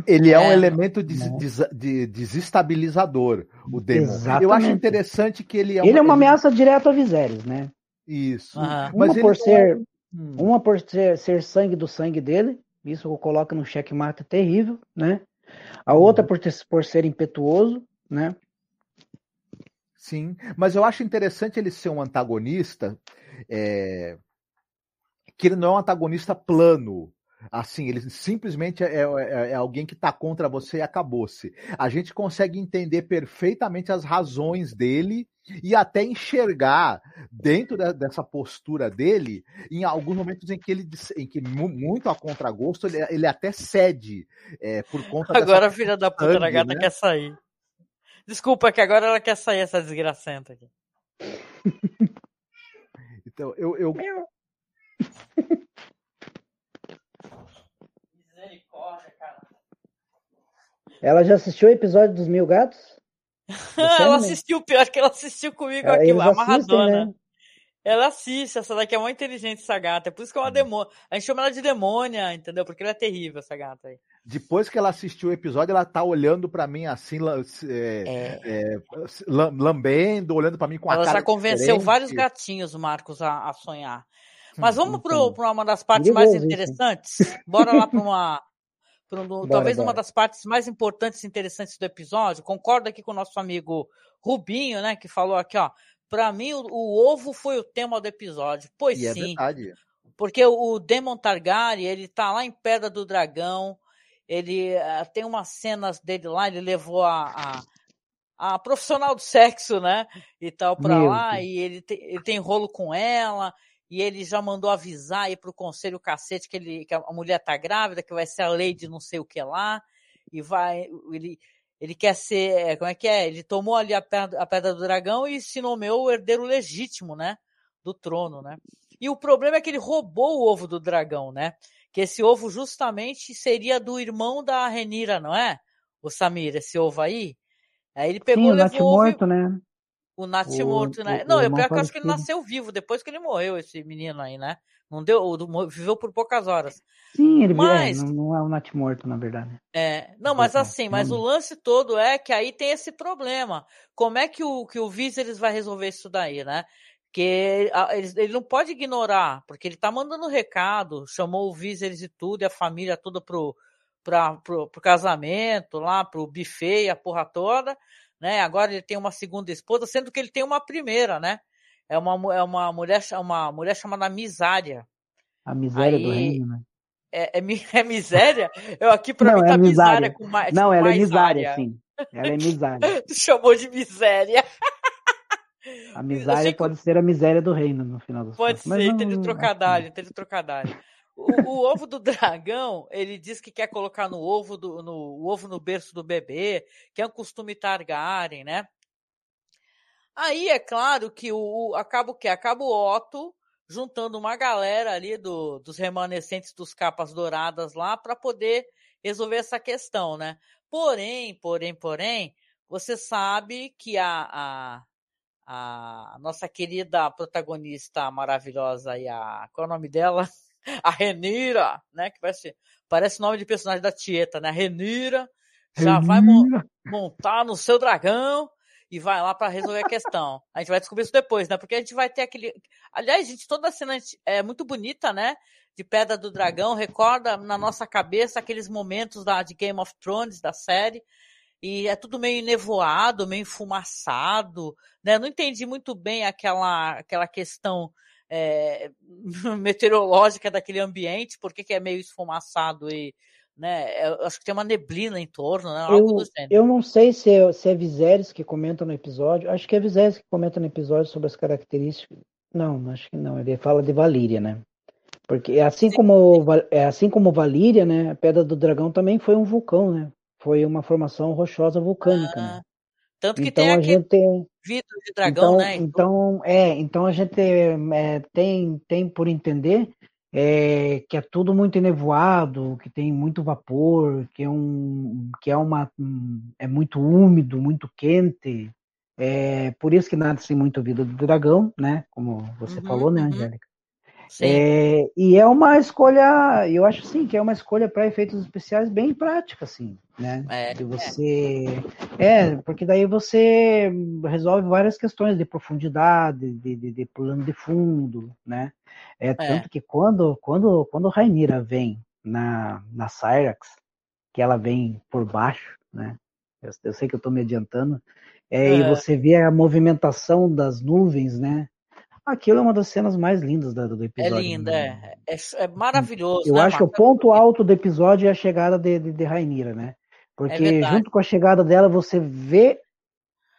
Ele é, um É. elemento des- Né? des- de- desestabilizador, o Demon. Eu Exatamente. acho interessante que ele é ele é uma ameaça direta a Viserys, né? Isso. Aham. Uma ele por não ser, Hum. uma por ser, ser sangue do sangue dele, isso coloca no checkmate terrível, né? A outra Uhum. por, ter, por ser impetuoso, né? Sim, mas eu acho interessante ele ser um antagonista é, que ele não é um antagonista plano. Assim, ele simplesmente é, é- é alguém que está contra você e acabou-se. A gente consegue entender perfeitamente as razões dele e até enxergar dentro da- dessa postura dele em alguns momentos em que ele em que mu- muito a contragosto ele, ele até cede é, por conta dessa Agora a filha da puta da gata né? quer sair. Desculpa, que agora ela quer sair, essa desgracenta aqui. [laughs] Então, eu, eu, Ela já assistiu o episódio dos Mil Gatos? [laughs] Ela assistiu, pior que ela assistiu comigo Ah, aqui, amarradona. né? Ela assiste, essa daqui é muito inteligente, essa gata. É por isso que é uma demônia. A gente chama ela de demônia, entendeu? Porque ela é terrível, essa gata aí. depois que ela assistiu o episódio, ela tá olhando pra mim assim, é, É. lam- lambendo, olhando pra mim com a Ela cara já convenceu diferente. vários gatinhos, Marcos, a, a sonhar. Mas vamos então. para uma das partes mais interessantes? Bora lá para uma. [laughs] Bora, talvez uma bora. das partes mais importantes e interessantes do episódio. Concordo aqui com o nosso amigo Rubinho, né? Que falou aqui, ó. Pra mim, o, o ovo foi o tema do episódio. Pois E é sim. verdade. Porque o Demon Targaryen, ele tá lá em Pedra do Dragão, ele eh, tem umas cenas dele lá, ele levou a, a, a profissional do sexo, né, e tal, pra Meu lá, Deus. e ele tem, ele tem rolo com ela, e ele já mandou avisar aí pro conselho cacete que, ele, que a mulher tá grávida, que vai ser a lei de não sei o que lá, e vai, ele, ele quer ser, eh, como é que é? Ele tomou ali a pedra, a pedra do dragão e se nomeou o herdeiro legítimo, né, do trono, né. E o problema é que ele roubou o ovo do dragão, né? Que esse ovo justamente seria do irmão da Renira, não é? O Samir, esse ovo aí. Aí ele pegou Sim, o levou Nath o ovo, morto, né? O Nath O- morto, né? o- não, o eu pior que eu acho que ele nasceu vivo depois que ele morreu, esse menino aí, né? Não deu, viveu por poucas horas. Sim, ele Mas- é, não, não é o Nath morto, na verdade. É, não, mas É, assim, mas o lance todo é que aí tem esse problema. Como é que o, que o Viserys vai resolver isso daí, né? Porque a- ele, ele não pode ignorar, porque ele tá mandando recado, chamou o Viserys e tudo, e a família toda pro, pra, pro, pro casamento, lá, pro buffet, a porra toda, né? Agora ele tem uma segunda esposa, sendo que ele tem uma primeira, né? É uma, é uma mulher, uma mulher chamada Misária. A miséria do Aí- reino, né? É, é, [laughs] é miséria? Eu aqui pra Não, mim é tá misária. misária com mais. Não, ela é mais misária, área. sim. Ela é misária. [laughs] Tu chamou de miséria. A miséria sei que- pode ser a miséria do reino, no final das Pode contas. Ser, não- teve é trocadilho, teve trocadilho. O, ovo do dragão, ele diz que quer colocar no ovo do, no, ovo no berço do bebê, que é um costume Targaryen, né? Aí é claro que o, o acaba o quê? Acaba o Otto juntando uma galera ali do, dos remanescentes dos capas douradas lá para poder resolver essa questão, né? Porém, porém, porém, você sabe que a, a, a nossa querida protagonista maravilhosa aí, a, qual é o nome dela? A Renira, né? Que parece, parece nome de personagem da Tieta, né? A Renira já vai mo- montar no seu dragão e vai lá para resolver a questão. A gente vai descobrir isso depois, né? Porque a gente vai ter aquele. Aliás, gente, toda a cena é muito bonita, né? De Pedra do Dragão, recorda na nossa cabeça aqueles momentos da, de Game of Thrones, da série. E é tudo meio nevoado, meio fumaçado, né? Não entendi muito bem aquela, aquela questão é, [laughs] meteorológica daquele ambiente, por que é meio esfumaçado e né? Eu acho que tem uma neblina em torno, né? Algo eu, eu não sei se é, se é Viserys que comenta no episódio. Acho que é Viserys que comenta no episódio sobre as características. Não, acho que não. Ele fala de Valíria, né? Porque é assim Sim. como é assim como Valíria, né? A Pedra do Dragão também foi um vulcão, né? Foi uma formação rochosa vulcânica. Né? Ah, né? Tanto que então, tem a gente vidro de dragão, então, né? Então, é, então a gente é, tem tem por entender é, que é tudo muito enevoado, que tem muito vapor, que é um que é uma é muito úmido, muito quente. É por isso que nasce muito vida do dragão, né? Como você uhum, falou, né, uhum. Angélica? É, e é uma escolha, eu acho sim que é uma escolha para efeitos especiais bem prática, assim, né? É, de você, é. é. porque daí você resolve várias questões de profundidade, de, de, de plano de fundo, né? É, é, tanto que quando quando quando Rainira vem na na Cyrax, que ela vem por baixo, né? Eu, eu sei que eu estou me adiantando, é, e você vê a movimentação das nuvens, né? Aquilo é uma das cenas mais lindas do, do é episódio. É linda, é, é, é, maravilhoso. Eu né, acho que o ponto alto do episódio é a chegada de, de, de Rainira, né? Porque é junto com a chegada dela você vê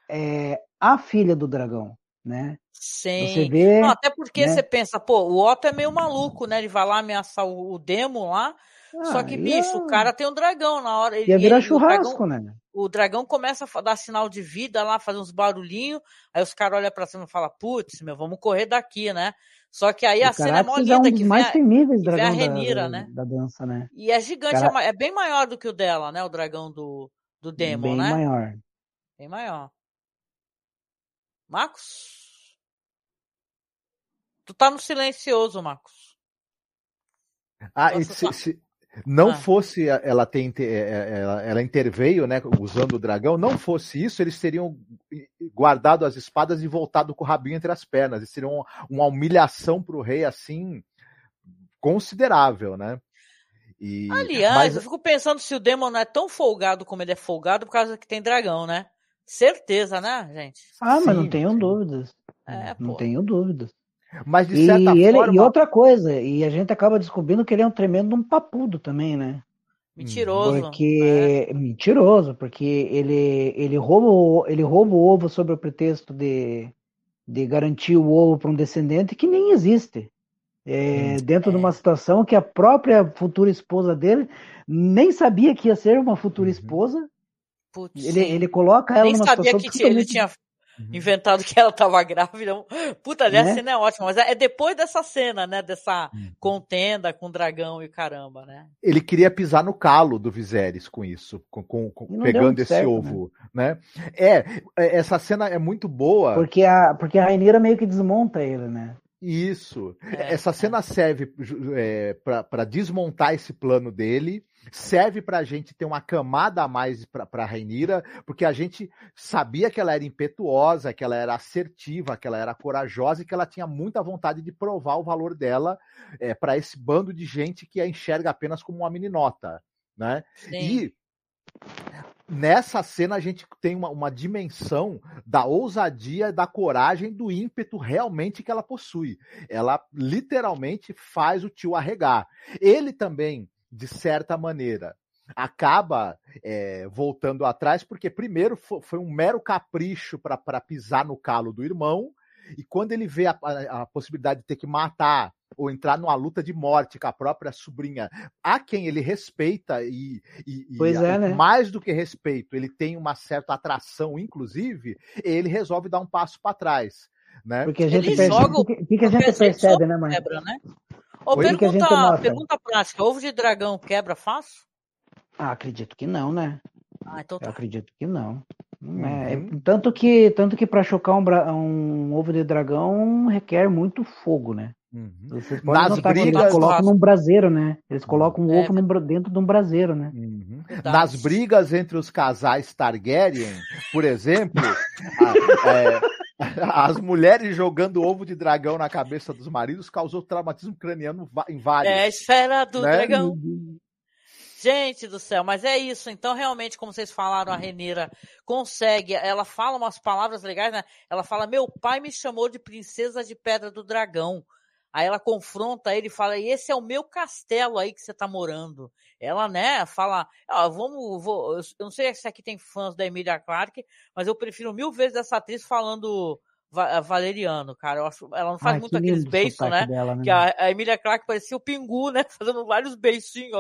é, a filha do dragão, né? Sim. Você vê, Não, até porque né? você pensa, pô, o Otto é meio maluco, né? Ele vai lá ameaçar o, o Demo lá. Ah, só que, bicho, o cara tem um dragão na hora. Ia virar churrasco, o dragão, né? O dragão começa a dar sinal de vida lá, fazer uns barulhinhos. Aí os caras olham pra cima e falam, putz, meu, vamos correr daqui, né? Só que aí o a cena é mó linda, é um que mais vem, temíveis vem a Renira, da, né? Da dança, né? E é gigante, cara... é bem maior do que o dela, né? O dragão do, do Demon, bem né? Bem maior. Bem maior. Marcos? Tu tá no silencioso, Marcos. Ah, e se, se, não ah. fosse ela ter é, é, ela, ela, interveio, né, usando o dragão, não fosse isso, eles teriam guardado as espadas e voltado com o rabinho entre as pernas. Isso seria uma, uma humilhação para o rei assim considerável, né? E, Aliás, mas... eu fico pensando se o Demon não é tão folgado como ele é folgado por causa que tem dragão, né? Certeza, né, gente? Ah, mas sim, não tenho dúvidas. É, não pô. tenho dúvidas. Mas de certa e forma. e outra coisa, e a gente acaba descobrindo que ele é um tremendo um papudo também, né? Mentiroso. Porque. Né? Mentiroso, porque ele, ele, rouba, ele rouba o ovo sob o pretexto de, de garantir o ovo para um descendente que nem existe. É, hum, dentro é. de uma situação que a própria futura esposa dele nem sabia que ia ser uma futura uhum. esposa. Putz, ele, ele coloca ela nem numa sabia situação que ele tinha Uhum. inventado que ela tava grávida. Puta, aliás, né? a cena é ótima, mas é depois dessa cena, né? Dessa uhum. contenda com o dragão e caramba, né? Ele queria pisar no calo do Viserys com isso, com, com, com pegando esse certo, ovo, né? né? É, essa cena é muito boa. Porque a, porque a Rainira meio que desmonta ele, né? Isso. É, Essa cena é. serve é, para desmontar esse plano dele, serve para a gente ter uma camada a mais para a Rainira, porque a gente sabia que ela era impetuosa, que ela era assertiva, que ela era corajosa e que ela tinha muita vontade de provar o valor dela é, para esse bando de gente que a enxerga apenas como uma meninota. Né? Sim. E nessa cena a gente tem uma, uma, dimensão da ousadia, da coragem, do ímpeto realmente que ela possui. Ela literalmente faz o tio arregar. Ele também, de certa maneira, acaba é, voltando atrás, porque primeiro foi um mero capricho para pisar no calo do irmão, e quando ele vê a, a, a possibilidade de ter que matar ou entrar numa luta de morte com a própria sobrinha, a quem ele respeita e, e, pois e é, né? mais do que respeito, ele tem uma certa atração, inclusive, ele resolve dar um passo para trás. Né? Porque a gente percebe, joga, que, que a gente percebe, né, mãe? Quebra, né? Ou pergunta, pergunta prática, ovo de dragão quebra fácil? Ah, acredito que não, né? Ah, então tá. Eu acredito que não. É, uhum. tanto que tanto que para chocar um, um, ovo de dragão requer muito fogo, né? Uhum. Vocês podem Nas notar brigas, que eles colocam num braseiro, né? Eles colocam um é. ovo num, dentro de um braseiro, né? Uhum. Nas brigas entre os casais Targaryen, por exemplo, [laughs] a, é, [laughs] as mulheres jogando ovo de dragão na cabeça dos maridos causou traumatismo craniano em vários. É a esfera do né? dragão. Gente do céu, mas é isso. Então, realmente, como vocês falaram, a Renira consegue. Ela fala umas palavras legais, né? Ela fala: Meu pai me chamou de princesa de pedra do dragão. Aí ela confronta ele e fala: e esse é o meu castelo aí que você tá morando. Ela, né, fala: ah, vamos, vou, eu não sei se aqui tem fãs da Emilia Clarke, mas eu prefiro mil vezes essa atriz falando Valeriano, cara. Eu acho, ela não faz Ai, muito aqueles beiços, né? Dela, né? Que a, a Emilia Clarke parecia o Pingu, né? [laughs] Fazendo vários beicinhos.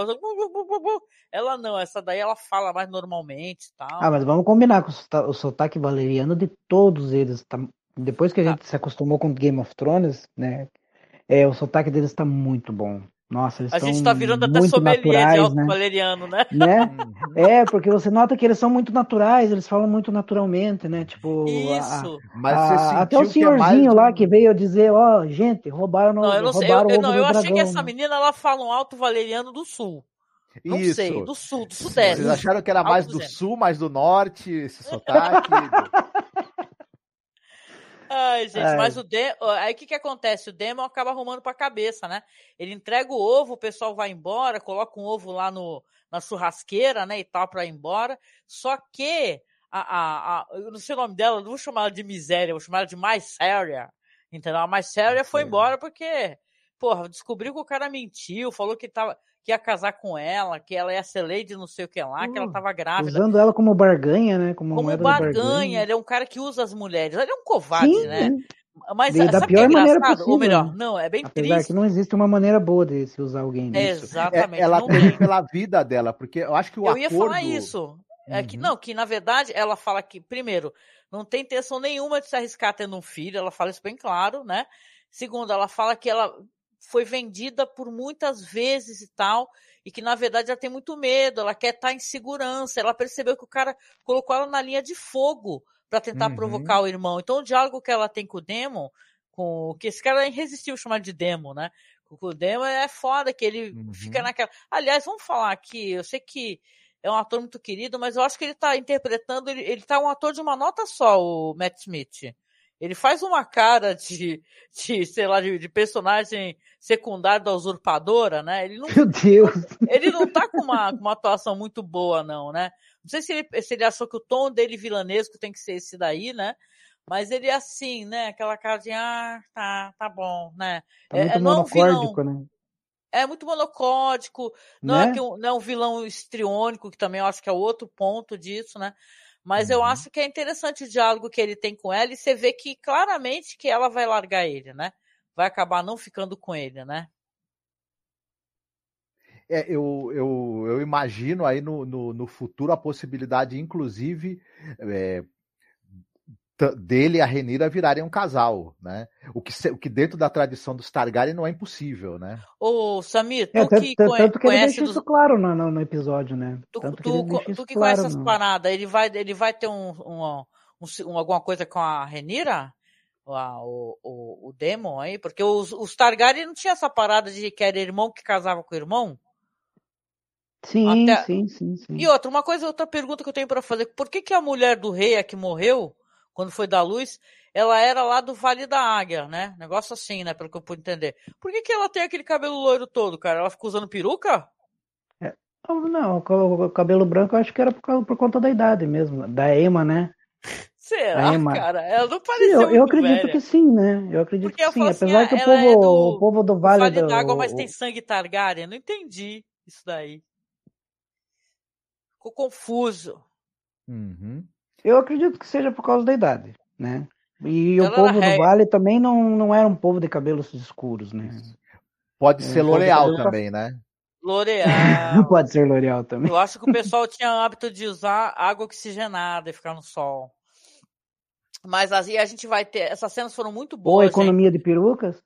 Ela não, essa daí ela fala mais normalmente tal. Ah, mas vamos combinar com o sotaque valeriano de todos eles. Tá? Depois que a tá. gente tá. se acostumou com Game of Thrones, né? É, o sotaque deles tá muito bom. Nossa, eles A gente tá virando até sommelier naturais, de alto né? valeriano, né? né? Uhum. é, porque você nota que eles são muito naturais, eles falam muito naturalmente, né? Tipo, Isso. A, Mas a, até o senhorzinho é mais... lá que veio dizer, ó, oh, gente, roubaram Não, eu não sei, eu, eu, não, eu achei que essa menina ela fala um alto valeriano do sul. Não Isso. sei, do sul, do sudeste. Vocês acharam que era mais do, do sul, mais do norte, esse sotaque? [laughs] Ai, gente, Ai. mas o Demon. Aí o que, que acontece? O Demon acaba arrumando pra cabeça, né? Ele entrega o ovo, o pessoal vai embora, coloca um ovo lá no, na churrasqueira, né? E tal, pra ir embora. Só que. A, a, a, eu não sei o nome dela, não vou chamar ela de miséria, vou chamar ela de mais séria. Entendeu? A mais séria foi embora porque, porra, descobriu que o cara mentiu, falou que tava que ia casar com ela, que ela ia ser lady não sei o que lá, que ela hum, tava grávida. Usando ela como barganha, né? Como, como barganha, barganha, ele é um cara que usa as mulheres. Ele é um covarde, Sim, né? Mas e da pior é maneira possível. Ou melhor, não, é bem Apesar triste. que não existe uma maneira boa de se usar alguém. Né? Exatamente. É, ela tem pela vida dela, porque eu acho que o eu acordo... Eu ia falar isso. É que, uhum. não, que na verdade ela fala que, primeiro, não tem intenção nenhuma de se arriscar tendo um filho, ela fala isso bem claro, né? Segundo, ela fala que ela foi vendida por muitas vezes e tal, e que na verdade ela tem muito medo, ela quer estar em segurança, ela percebeu que o cara colocou ela na linha de fogo para tentar uhum. provocar o irmão. Então o diálogo que ela tem com o Demon, com que esse cara é irresistível chamar de Demon, né? O Demon é foda que ele uhum. fica naquela. Aliás, vamos falar aqui, eu sei que é um ator muito querido, mas eu acho que ele está interpretando, ele, ele tá um ator de uma nota só, o Matt Smith. Ele faz uma cara de, de sei lá, de, de, personagem secundário da usurpadora, né? Ele não, Meu Deus! Ele não tá com uma, uma atuação muito boa, não, né? Não sei se ele, se ele achou que o tom dele vilanesco tem que ser esse daí, né? Mas ele é assim, né? Aquela cara de, ah, tá, tá bom, né? Tá muito é, monocórdico, né? É muito monocódico, não, é né? é que, não é um vilão estriônico, que também eu acho que é outro ponto disso, né? Mas uhum. eu acho que é interessante o diálogo que ele tem com ela e você vê que claramente que ela vai largar ele, né? Vai acabar não ficando com ele, né? É, eu, eu, eu imagino aí no, no, no futuro a possibilidade, inclusive, é, dele e a Renira virarem um casal, né? O que, o que dentro da tradição dos Targaryen não é impossível, né? Ô, Samir, tu é, tanto, que tanto que ele deixa dos... isso claro no, no, no, episódio, né? Tu, tanto tu, que, tu que claro conhece essas paradas, ele vai, ele vai ter um, um, um, alguma coisa com a Renira? O, o, o Demon aí? Porque os, os Targaryen não tinha essa parada de que era irmão que casava com irmão? Sim, Até... sim, sim, sim. E outra, uma coisa, outra pergunta que eu tenho para fazer, por que que a mulher do rei é que morreu quando foi da luz, ela era lá do Vale da Águia, né? Negócio assim, né? Pelo que eu pude entender. Por que, que ela tem aquele cabelo loiro todo, cara? Ela ficou usando peruca? É, não, o cabelo branco eu acho que era por, por conta da idade mesmo, da Ema, né? Será, Ema. cara? Ela não pareceu eu, eu acredito velha. que sim, né? Eu acredito Porque que sim. Assim, Apesar que o povo, é do, o povo do Vale, vale da Água, mas tem sangue Targaryen. Não entendi isso daí. Ficou confuso. Uhum. Eu acredito que seja por causa da idade né? E Ela o povo do Vale também não, não era um povo de cabelos escuros, né? Pode é, ser L'Oreal também, né? L'Oreal. [laughs] Pode ser L'Oreal também. Eu acho que o pessoal tinha o hábito de usar água oxigenada e ficar no sol. Mas aí a gente vai ter. Essas cenas foram muito boas. Ou economia gente. de perucas?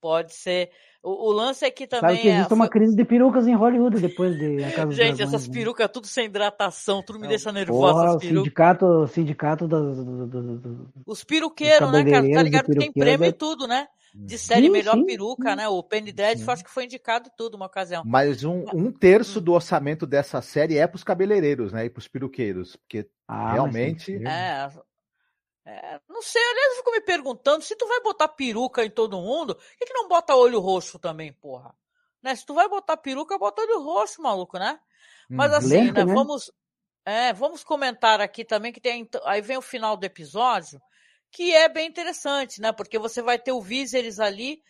Pode ser. O, o, lance é que também. Sabe que existe é, uma crise de perucas em Hollywood depois de A Casa Gente, Dragões, essas né? perucas tudo sem hidratação, tudo me Não, deixa nervosa. Porra, essas o perucas. sindicato, sindicato das, do, do, do, Os peruqueiros, né, cara? Tá ligado que tem prêmio é- e tudo, né? De série Sim, melhor sim, peruca, sim. né? O Penny Dreadful acho que foi indicado tudo uma ocasião. Mas um, um terço do orçamento dessa série é pros cabeleireiros, né? E pros peruqueiros. Porque Ah, Realmente. É, é, não sei, aliás, eu fico me perguntando, se tu vai botar peruca em todo mundo, por que, que não bota olho roxo também, porra? Né? Se tu vai botar peruca, bota olho roxo, maluco, né? Mas Uhum. assim, Lenta, né, né? vamos, é, vamos comentar aqui também que tem, aí vem o final do episódio, que é bem interessante, né? Porque você vai ter o Viserys ali,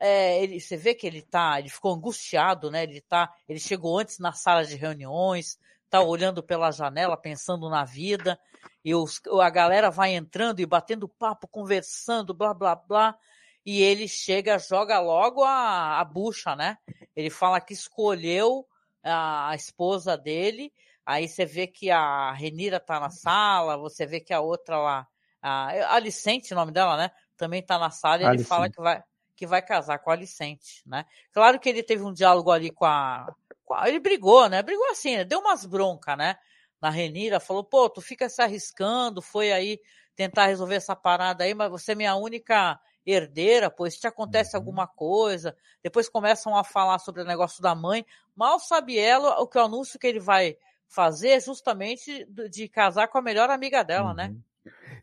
é, ele, você vê que ele tá, ele ficou angustiado, né? Ele tá, ele chegou antes na sala de reuniões, tá olhando pela janela, pensando na vida, e os, a galera vai entrando e batendo papo, conversando, blá blá blá, e ele chega, joga logo a, a bucha, né? Ele fala que escolheu a, a esposa dele, aí você vê que a Renira tá na sala, você vê que a outra lá, a Alicente, o nome dela, né? Também tá na sala e ele Alicente. fala que vai, que vai casar com a Alicente, né? Claro que ele teve um diálogo ali com a, com a- ele brigou, né? Brigou assim, né? deu umas broncas, né? Na Renira, falou, pô, tu fica se arriscando, foi aí tentar resolver essa parada aí, mas você é minha única herdeira, pois te acontece Uhum. alguma coisa. Depois começam a falar sobre o negócio da mãe. Mal sabe ela o que o anúncio que ele vai fazer é justamente de de casar com a melhor amiga dela, né?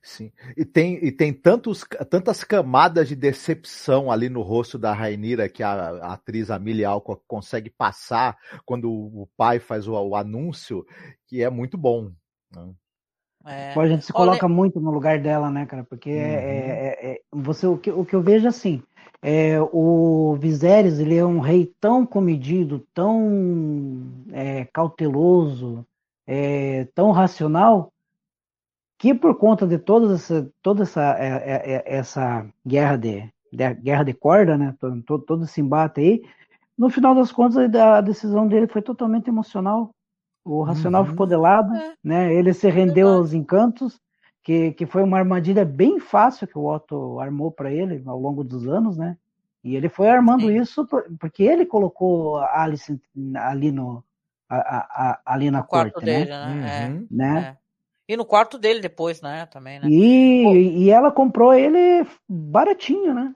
Sim. E tem, e tem tantos, tantas camadas de decepção ali no rosto da Rainira que a, a atriz Amelia Alcock consegue passar quando o pai faz o, o anúncio, que é muito bom. né? É. Pô, a gente se Olha- coloca muito no lugar dela, né, cara? Porque é, Uhum. é- é- você, o, que, o que eu vejo assim, é, o Viserys, ele é um rei tão comedido, tão é, cauteloso, é, tão racional, que por conta de toda essa, toda essa, é, é, é, essa guerra de, de- guerra de corda, né? Todo, todo, esse embate aí, no final das contas, a decisão dele foi totalmente emocional. O racional Uhum. ficou de lado, É. né? Ele se rendeu aos encantos, que, que foi uma armadilha bem fácil que o Otto armou para ele ao longo dos anos, né? E ele foi armando Sim. isso por- porque ele colocou a Alice ali no a- a- a- ali na corte, dele, né? né? Uhum. Né? é. E no quarto dele depois, né? Também, né? E, e ela comprou ele baratinho, né?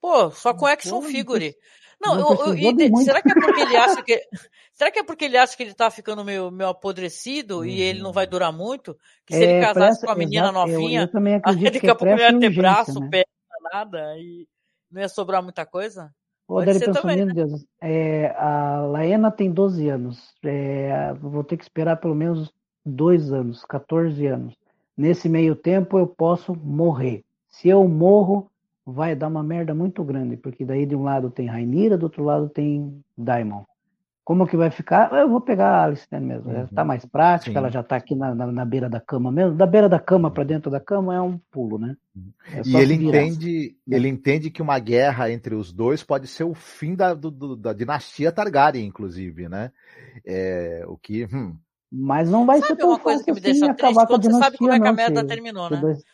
Pô, só com action Pô, figure. Não, eu- eu- será que é porque ele acha que. [laughs] Será que é porque ele acha que ele tá ficando meio, meio apodrecido e ele não vai durar muito? Que se ele É, casasse pressa- com a menina exato, novinha, eu, também [laughs] acredito daqui que é a pouco pressa ia ter braço, né? perna, nada, e não ia sobrar muita coisa? Ô, Pode ser também, meu Deus, é, a Laena tem 12 anos, é, vou ter que esperar pelo menos dois anos, 14 anos. Nesse meio tempo eu posso morrer. Se eu morro, vai dar uma merda muito grande, porque daí de um lado tem Rainira, do outro lado tem Daimon. Como que vai ficar? Eu vou pegar a Alice né, mesmo. Uhum. Tá mais prática, Sim. ela já tá aqui na, na, na beira da cama mesmo. Da beira da cama para dentro da cama é um pulo, né? É E ele virar. entende, ele entende que uma guerra entre os dois pode ser o fim da, do- da dinastia Targaryen, inclusive, né? É, o que. hum, Mas não vai ser Sabe tão uma coisa que me deixa triste? Quando você sabe como é que a merda não, se- terminou, né? dois- Você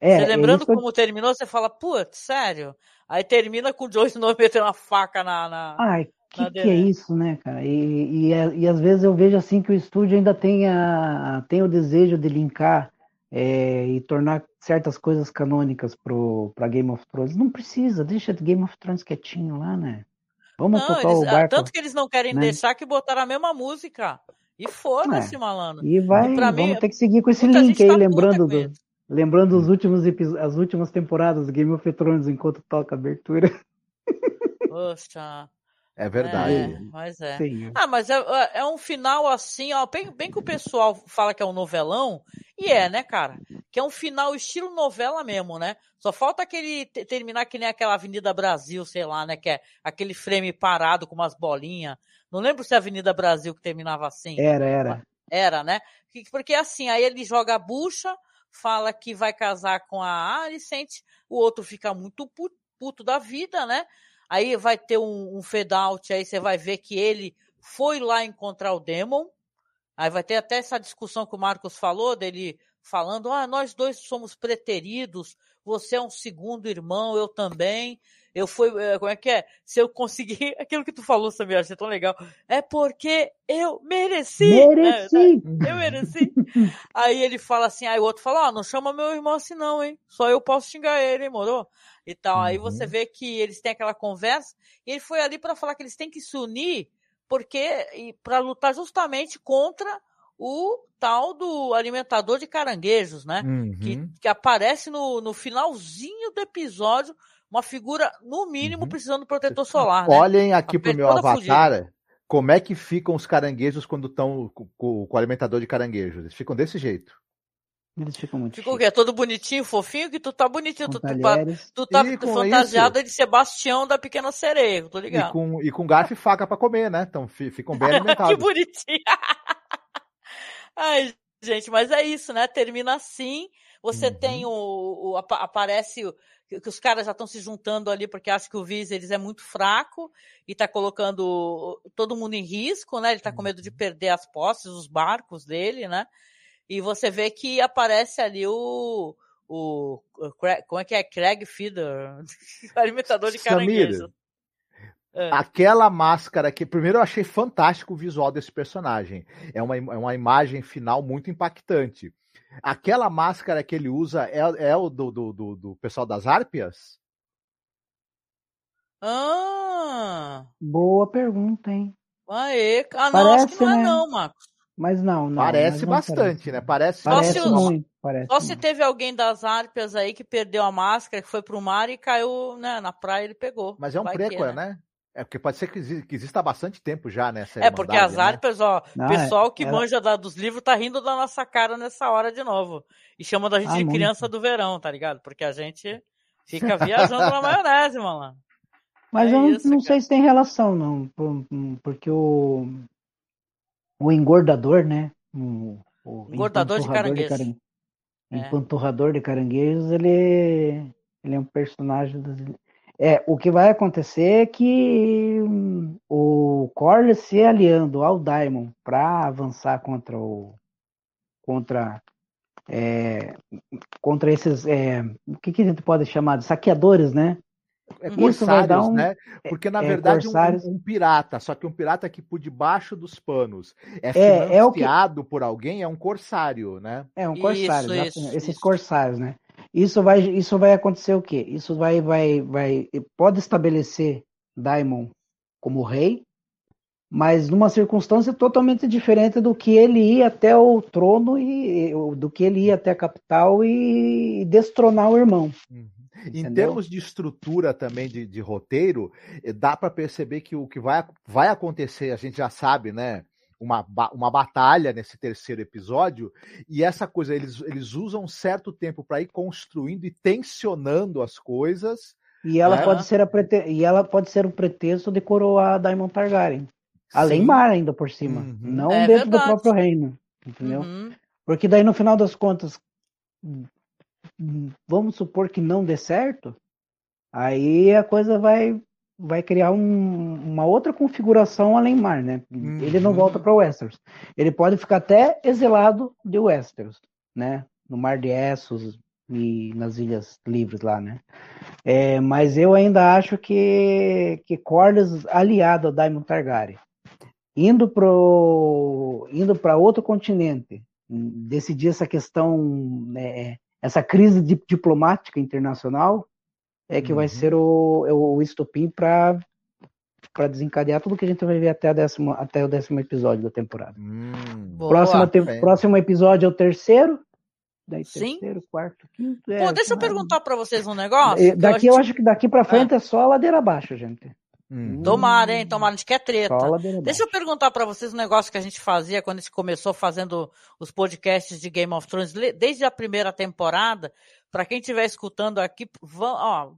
É, é lembrando isso que eu- como terminou, você fala, putz, sério? Aí termina com o Joe Snow [laughs] metendo uma faca na. na... Ai, que na que é isso, né, cara? E, e, é- e às vezes eu vejo assim que o estúdio ainda tem, a, tem o desejo de linkar é, e tornar certas coisas canônicas pro, pra Game of Thrones. Não precisa, deixa Game of Thrones quietinho lá, né? Vamos Não, tocar eles, o barco tanto que eles não querem né? deixar que botaram a mesma música. E foda-se, malandro. e vai, E vamos mim, ter que seguir com esse link aí, tá lembrando do, lembrando os últimos as últimas temporadas do Game of Thrones enquanto toca a abertura. Poxa. é verdade. É, mas é. Sim. Ah, mas é, é- é um final assim, ó. Bem, bem que o pessoal fala que é um novelão, e é, né, cara? Que é um final estilo novela mesmo, né? Só falta aquele te- terminar que nem aquela Avenida Brasil, sei lá, né? Que é aquele frame parado com umas bolinhas. Não lembro se é a Avenida Brasil que terminava assim. Era, era. Era, né? Que- Porque assim, aí ele joga a bucha, fala que vai casar com a Alicente, o outro fica muito pu- puto da vida, né? Aí vai ter um, um fade out, aí você vai ver que ele foi lá encontrar o Demon. Aí vai ter até essa discussão que o Marcos falou, dele falando, ah, nós dois somos preteridos, você é um segundo irmão, eu também. Eu fui, eh, como é que é? Se eu conseguir, [laughs] aquilo que tu falou, Samir, achei tão legal, é porque eu mereci. Mereci. Né? Eu mereci. [laughs] aí ele fala assim, aí o outro fala, ó, oh, não chama meu irmão assim não, hein? Só eu posso xingar ele, hein, moro? E tal. Uhum. Aí você vê que eles têm aquela conversa, e ele foi ali para falar que eles têm que se unir, porque, para lutar justamente contra o tal do alimentador de caranguejos, né? Uhum. Que, que aparece no, no finalzinho do episódio, uma figura, no mínimo, uhum. precisando de protetor solar. Né? Olhem aqui pro meu avatar. Fugida. Como é que ficam os caranguejos quando estão com, com, o alimentador de caranguejos? Eles ficam desse jeito. Eles ficam muito Ficou o quê? Todo bonitinho, fofinho, que tu tá bonitinho. Tu, tu, tu, tá fantasiado isso. de Sebastião da Pequena Sereia, tô ligado. E com, e com garfo e faca pra comer, né? Então ficam bem [laughs] alimentados. que bonitinho. [laughs] Ai, gente, mas é isso, né? Termina assim. Você uhum. tem o, o, aparece o, que os caras já estão se juntando ali porque acham que o Viserys é muito fraco e está colocando todo mundo em risco, né? Ele está com medo de uhum. perder as posses, os barcos dele, né? E você vê que aparece ali o, o, o como é que é? Craig Feeder, [laughs] alimentador de caranguejo. É. Aquela máscara que, primeiro, eu achei fantástico o visual desse personagem. É uma, é uma imagem final muito impactante. Aquela máscara que ele usa é, é o do, do, do, do pessoal das Árpias? Ah! Boa pergunta, hein? Aê, ah, não, parece, acho que não é né? não, Marcos. Mas não, não. Parece não bastante, parece. né? Parece, parece só muito. Parece só muito. se teve alguém das Árpias aí que perdeu a máscara, que foi pro mar e caiu né, na praia ele pegou. Mas é um prequel, né? né? É porque pode ser que exista há bastante tempo já nessa. É, porque as harpas, né? ó, o pessoal que ela... manja da, dos livros tá rindo da nossa cara nessa hora de novo. E chamando a gente ah, de muito. criança do verão, tá ligado? Porque a gente fica viajando na [laughs] maionese, mano. Mas é eu isso, não, sei se tem relação, não. Porque o. O engordador, né? O, o engordador de caranguejos. De é. Empanturrador de caranguejos, ele, ele é um personagem é, o que vai acontecer é que hum, o Corley se aliando ao Daimon para avançar contra o contra é, contra esses é, o que, que, a gente pode chamar de saqueadores, né? É Isso vai dar um, né? Porque na é, verdade um, um, pirata, só que um pirata que por debaixo dos panos é, é, é financiado que... por alguém, é um corsário, né? É um corsário, isso, isso, esses isso. corsários, né? Isso vai, isso vai acontecer o quê? Isso vai, vai, vai, pode estabelecer Daimon como rei, mas numa circunstância totalmente diferente do que ele ir até o trono e do que ele ir até a capital e destronar o irmão. Uhum. Em termos de estrutura também de, de roteiro, eh, dá para perceber que o que vai, vai acontecer, a gente já sabe, né? Uma, uma batalha nesse terceiro episódio, e essa coisa, eles, eles usam um certo tempo para ir construindo e tensionando as coisas. E ela, né? pode ser a prete... e ela pode ser um pretexto de coroar a Daimon Targaryen. Além mar ainda por cima. Uhum. Não é dentro verdade. do próprio reino. Entendeu? Uhum. Porque daí, no final das contas, vamos supor que não dê certo, aí a coisa vai vai criar um, uma outra configuração além mar, né? Uhum. Ele não volta para Westeros. Ele pode ficar até exilado de Westeros, né? No Mar de Essos e nas Ilhas Livres lá, né? É, mas eu ainda acho que que Corlys aliado a Daemon Targaryen, indo pro indo para outro continente, decidir essa questão, né, essa crise diplomática internacional, é que uhum. vai ser o, o estupim para para desencadear tudo que a gente vai ver até, a décimo, até o décimo episódio da temporada. Hum, próximo, te, próximo episódio é o terceiro. Daí Sim. terceiro, quarto, quinto. É, Pô, deixa eu perguntar para vocês um negócio. Daqui eu, acho que daqui para frente é. é só a ladeira abaixo, gente. Hum. Tomara, hein? Tomara, a gente quer treta. Deixa eu perguntar para vocês um negócio que a gente fazia quando a gente começou fazendo os podcasts de Game of Thrones, desde a primeira temporada. Para quem estiver escutando aqui, vão, ó,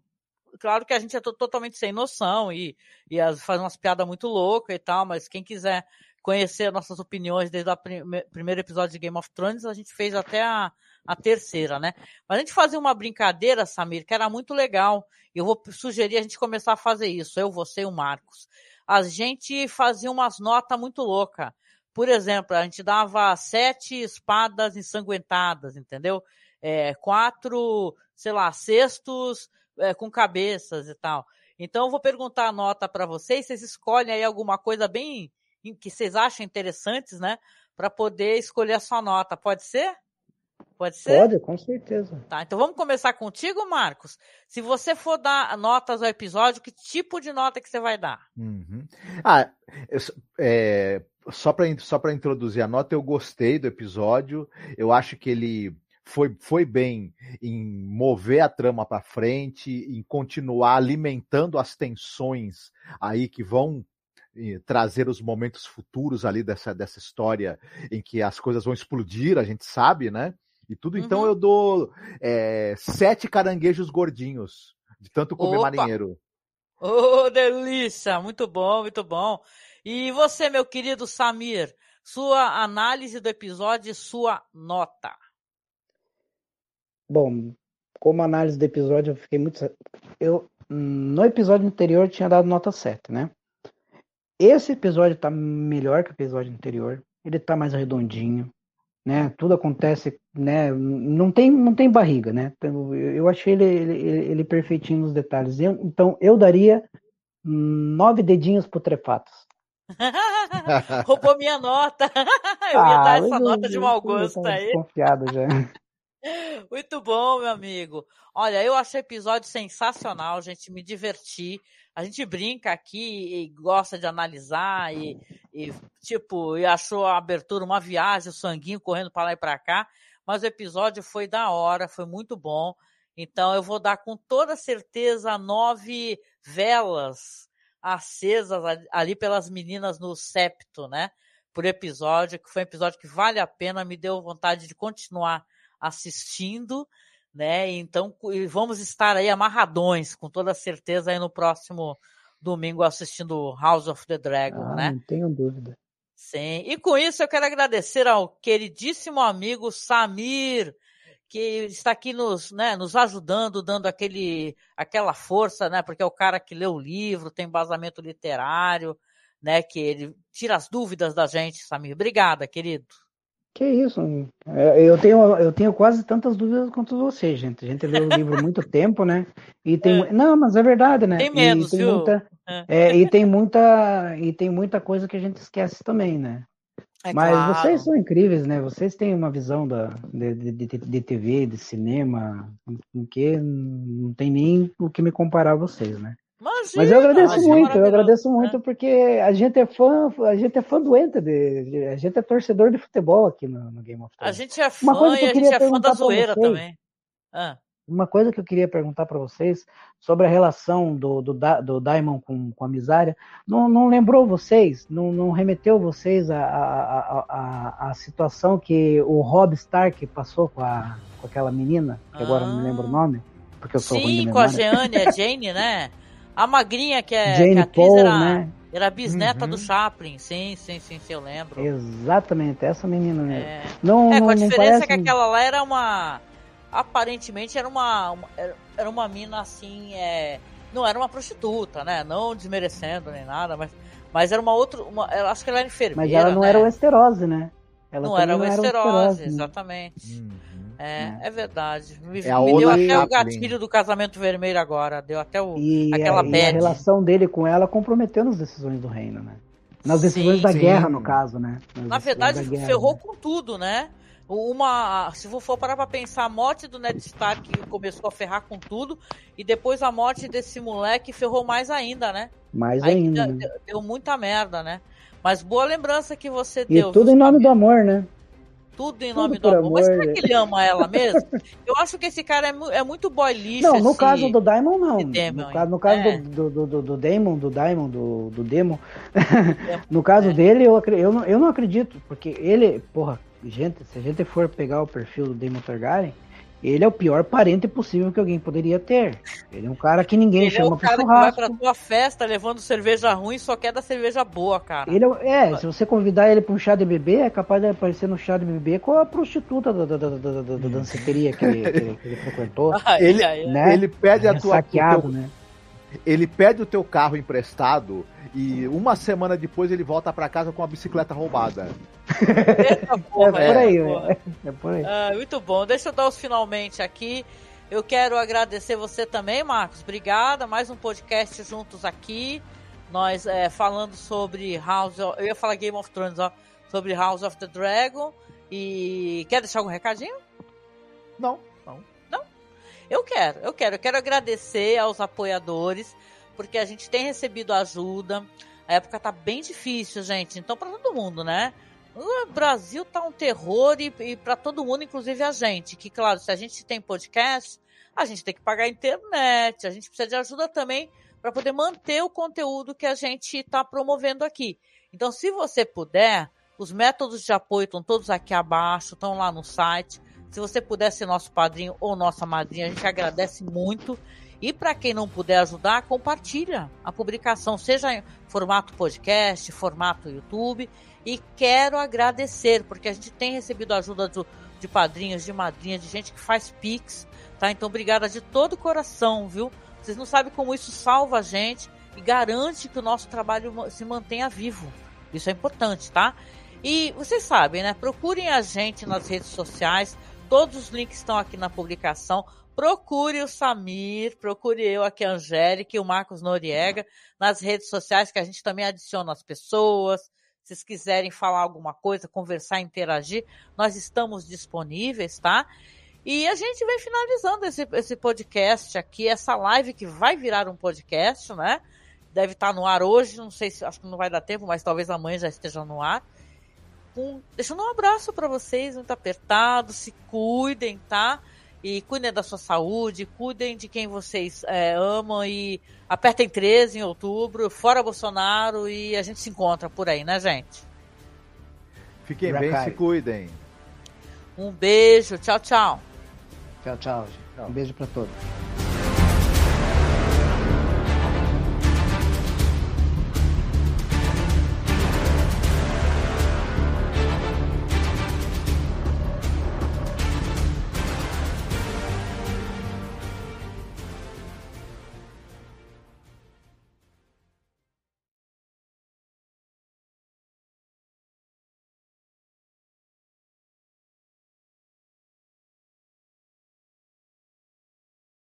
claro que a gente é totalmente sem noção e, e as, faz umas piadas muito loucas e tal, mas quem quiser conhecer nossas opiniões desde o prim primeiro episódio de Game of Thrones, a gente fez até a, a terceira, né? Mas a gente fazia uma brincadeira, Samir, que era muito legal. Eu vou sugerir a gente começar a fazer isso, eu, você e o Marcos. A gente fazia umas notas muito loucas. Por exemplo, a gente dava sete espadas ensanguentadas, entendeu? É, quatro, sei lá, cestos é, com cabeças e tal. Então eu vou perguntar a nota para vocês, vocês escolhem aí alguma coisa bem que vocês acham interessantes, né? Para poder escolher a sua nota. Pode ser? Pode ser? Pode, com certeza. Tá, então vamos começar contigo, Marcos. Se você for dar notas ao episódio, que tipo de nota que você vai dar? Uhum. Ah, é, só para só introduzir a nota, eu gostei do episódio. Eu acho que ele foi, foi bem em mover a trama para frente, em continuar alimentando as tensões aí que vão trazer os momentos futuros ali dessa, dessa história em que as coisas vão explodir, a gente sabe, né? E tudo. Então uhum. eu dou é, sete caranguejos gordinhos, de tanto comer Opa. marinheiro. Ô, oh, delícia! Muito bom, muito bom. E você, meu querido Samir, sua análise do episódio e sua nota. Bom, como análise do episódio, eu fiquei muito. Eu, no episódio anterior, tinha dado nota 7, né? Esse episódio tá melhor que o episódio anterior. Ele tá mais redondinho né? Tudo acontece, né? Não tem, não tem barriga, né? Eu achei ele, ele, ele perfeitinho nos detalhes. Eu, então eu daria nove dedinhos putrefatos. [laughs] Roubou minha nota. [laughs] eu ia ah, dar essa nota de mau gosto aí. Confiado já. [laughs] [laughs] Muito bom, meu amigo. Olha, eu achei o episódio sensacional, gente. Me diverti a gente brinca aqui e gosta de analisar e, e, tipo, e achou a abertura uma viagem, o sanguinho correndo para lá e para cá, mas o episódio foi da hora, foi muito bom. Então eu vou dar com toda certeza nove velas acesas ali pelas meninas no septo, né? Por episódio, que foi um episódio que vale a pena, me deu vontade de continuar assistindo né? Então vamos estar aí amarradões, com toda certeza, aí no próximo domingo assistindo House of the Dragon, ah, né? Não tenho dúvida. Sim. E com isso eu quero agradecer ao queridíssimo amigo Samir, que está aqui nos, né, nos ajudando, dando aquele, aquela força, né? Porque é o cara que lê o livro, tem embasamento literário, né? Que ele tira as dúvidas da gente, Samir. Obrigada, querido. Que isso? É, eu tenho, eu tenho quase tantas dúvidas quanto você, gente. A gente lê o livro há muito [laughs] tempo, né? E tem, é. não, mas é verdade, né? Tem menos, e tem viu? Muita, é. é. e tem muita, e tem muita coisa que a gente esquece também, né? É mas claro. vocês são incríveis, né? Vocês têm uma visão da, de, de, de TV, de cinema, em que não tem nem o que me comparar a vocês, né? Imagina, Mas eu agradeço muito, eu agradeço muito né? porque a gente é fã, a gente é fã doente de, de, a gente é torcedor de futebol aqui no, no Game of Thrones. A gente é fã Uma coisa que eu queria a gente é fã da zoeira vocês, também. Ah. Uma coisa que eu queria perguntar para vocês sobre a relação do, do, do Daimon com, com a Misária, não, não lembrou vocês, não, não remeteu vocês a, a, a, a, situação que o Rob Stark passou com, a, com aquela menina, que agora não me lembro o ah. nome, porque eu sou Sim, com a Jeanne, a [laughs] Jane, né? A magrinha que é Jane que a atriz Paul, era, né? era bisneta uhum. do Chaplin, sim, sim, sim, sim, eu lembro. Exatamente, essa menina mesmo. É, não, é com a diferença parece... que aquela lá era uma. Aparentemente era uma. uma era uma mina assim. É, não era uma prostituta, né? Não desmerecendo nem nada, mas, mas era uma outra. Uma, acho que ela era enfermeira. Mas ela não né? era o esterose, né? Ela não era o esterose, né? exatamente. Hum. É, é, é verdade. Me, é me deu até o gatilho do casamento vermelho agora. Deu até o, e aquela a, bad. E a relação dele com ela comprometeu nas decisões do reino, né? Nas decisões sim, da sim. guerra, no caso, né? Nas Na verdade, guerra, ferrou né? com tudo, né? Uma, se for parar pra pensar, a morte do Ned Stark começou a ferrar com tudo, e depois a morte desse moleque ferrou mais ainda, né? Mais Aí ainda. Deu, né? deu, muita merda, né? Mas boa lembrança que você e deu. E tudo em nome do amor, né? Tudo em nome do amor. amor. Mas será que ele ama ela [laughs] mesmo? Eu acho que esse cara é, é muito boy lixo. Não, no esse... caso do Daimon, não. no, caso, no caso é. do, do, do, do Daemon, do Daimon, do, do Demon, [laughs] no caso é. dele, eu, eu, não, eu não acredito, porque ele, porra, gente, se a gente for pegar o perfil do Daemon Targaryen, ele é o pior parente possível que alguém poderia ter. Ele é um cara que ninguém ele chama é o cara que vai pra tua festa levando cerveja ruim só quer da cerveja boa, cara. Ele é, é, se você convidar ele pra um chá de bebê, é capaz de aparecer no chá de bebê com a prostituta da, da, da, da, da danceteria que ele, que, ele, que ele frequentou. [laughs] ele, né? ele pede a tua... Saqueado, teu, né? Ele pede o teu carro emprestado e uma semana depois ele volta para casa com a bicicleta roubada. Eita, porra, é por aí, é, é por aí. Ah, muito bom. Deixa eu dar os finalmente aqui. Eu quero agradecer você também, Marcos. Obrigada. Mais um podcast juntos aqui. Nós é, falando sobre House of, Eu ia falar Game of Thrones, ó. Sobre House of the Dragon. E quer deixar algum recadinho? Não, não. Eu quero, eu quero. Eu quero agradecer aos apoiadores, porque a gente tem recebido ajuda. A época tá bem difícil, gente. Então, para todo mundo, né? O Brasil tá um terror e, e para todo mundo, inclusive a gente. Que, claro, se a gente tem podcast, a gente tem que pagar a internet, a gente precisa de ajuda também para poder manter o conteúdo que a gente está promovendo aqui. Então, se você puder, os métodos de apoio estão todos aqui abaixo, estão lá no site. Se você puder ser nosso padrinho ou nossa madrinha, a gente agradece muito. E para quem não puder ajudar, compartilha a publicação, seja em formato podcast, formato YouTube. E quero agradecer, porque a gente tem recebido ajuda do, de padrinhos, de madrinhas, de gente que faz Pix, tá? Então, obrigada de todo o coração, viu? Vocês não sabem como isso salva a gente e garante que o nosso trabalho se mantenha vivo. Isso é importante, tá? E vocês sabem, né? Procurem a gente nas redes sociais. Todos os links estão aqui na publicação. Procure o Samir, procure eu aqui, a Angélica e o Marcos Noriega nas redes sociais, que a gente também adiciona as pessoas, se vocês quiserem falar alguma coisa, conversar, interagir, nós estamos disponíveis, tá? E a gente vem finalizando esse, esse podcast aqui, essa live que vai virar um podcast, né? Deve estar no ar hoje, não sei se acho que não vai dar tempo, mas talvez amanhã já esteja no ar. Um, deixando um abraço para vocês, muito apertado, se cuidem, tá? E cuidem da sua saúde, cuidem de quem vocês é, amam e apertem 13 em outubro, fora Bolsonaro e a gente se encontra por aí, né, gente? Fiquem bem, se cuidem. Um beijo, tchau, tchau. Tchau, tchau. Um beijo para todos.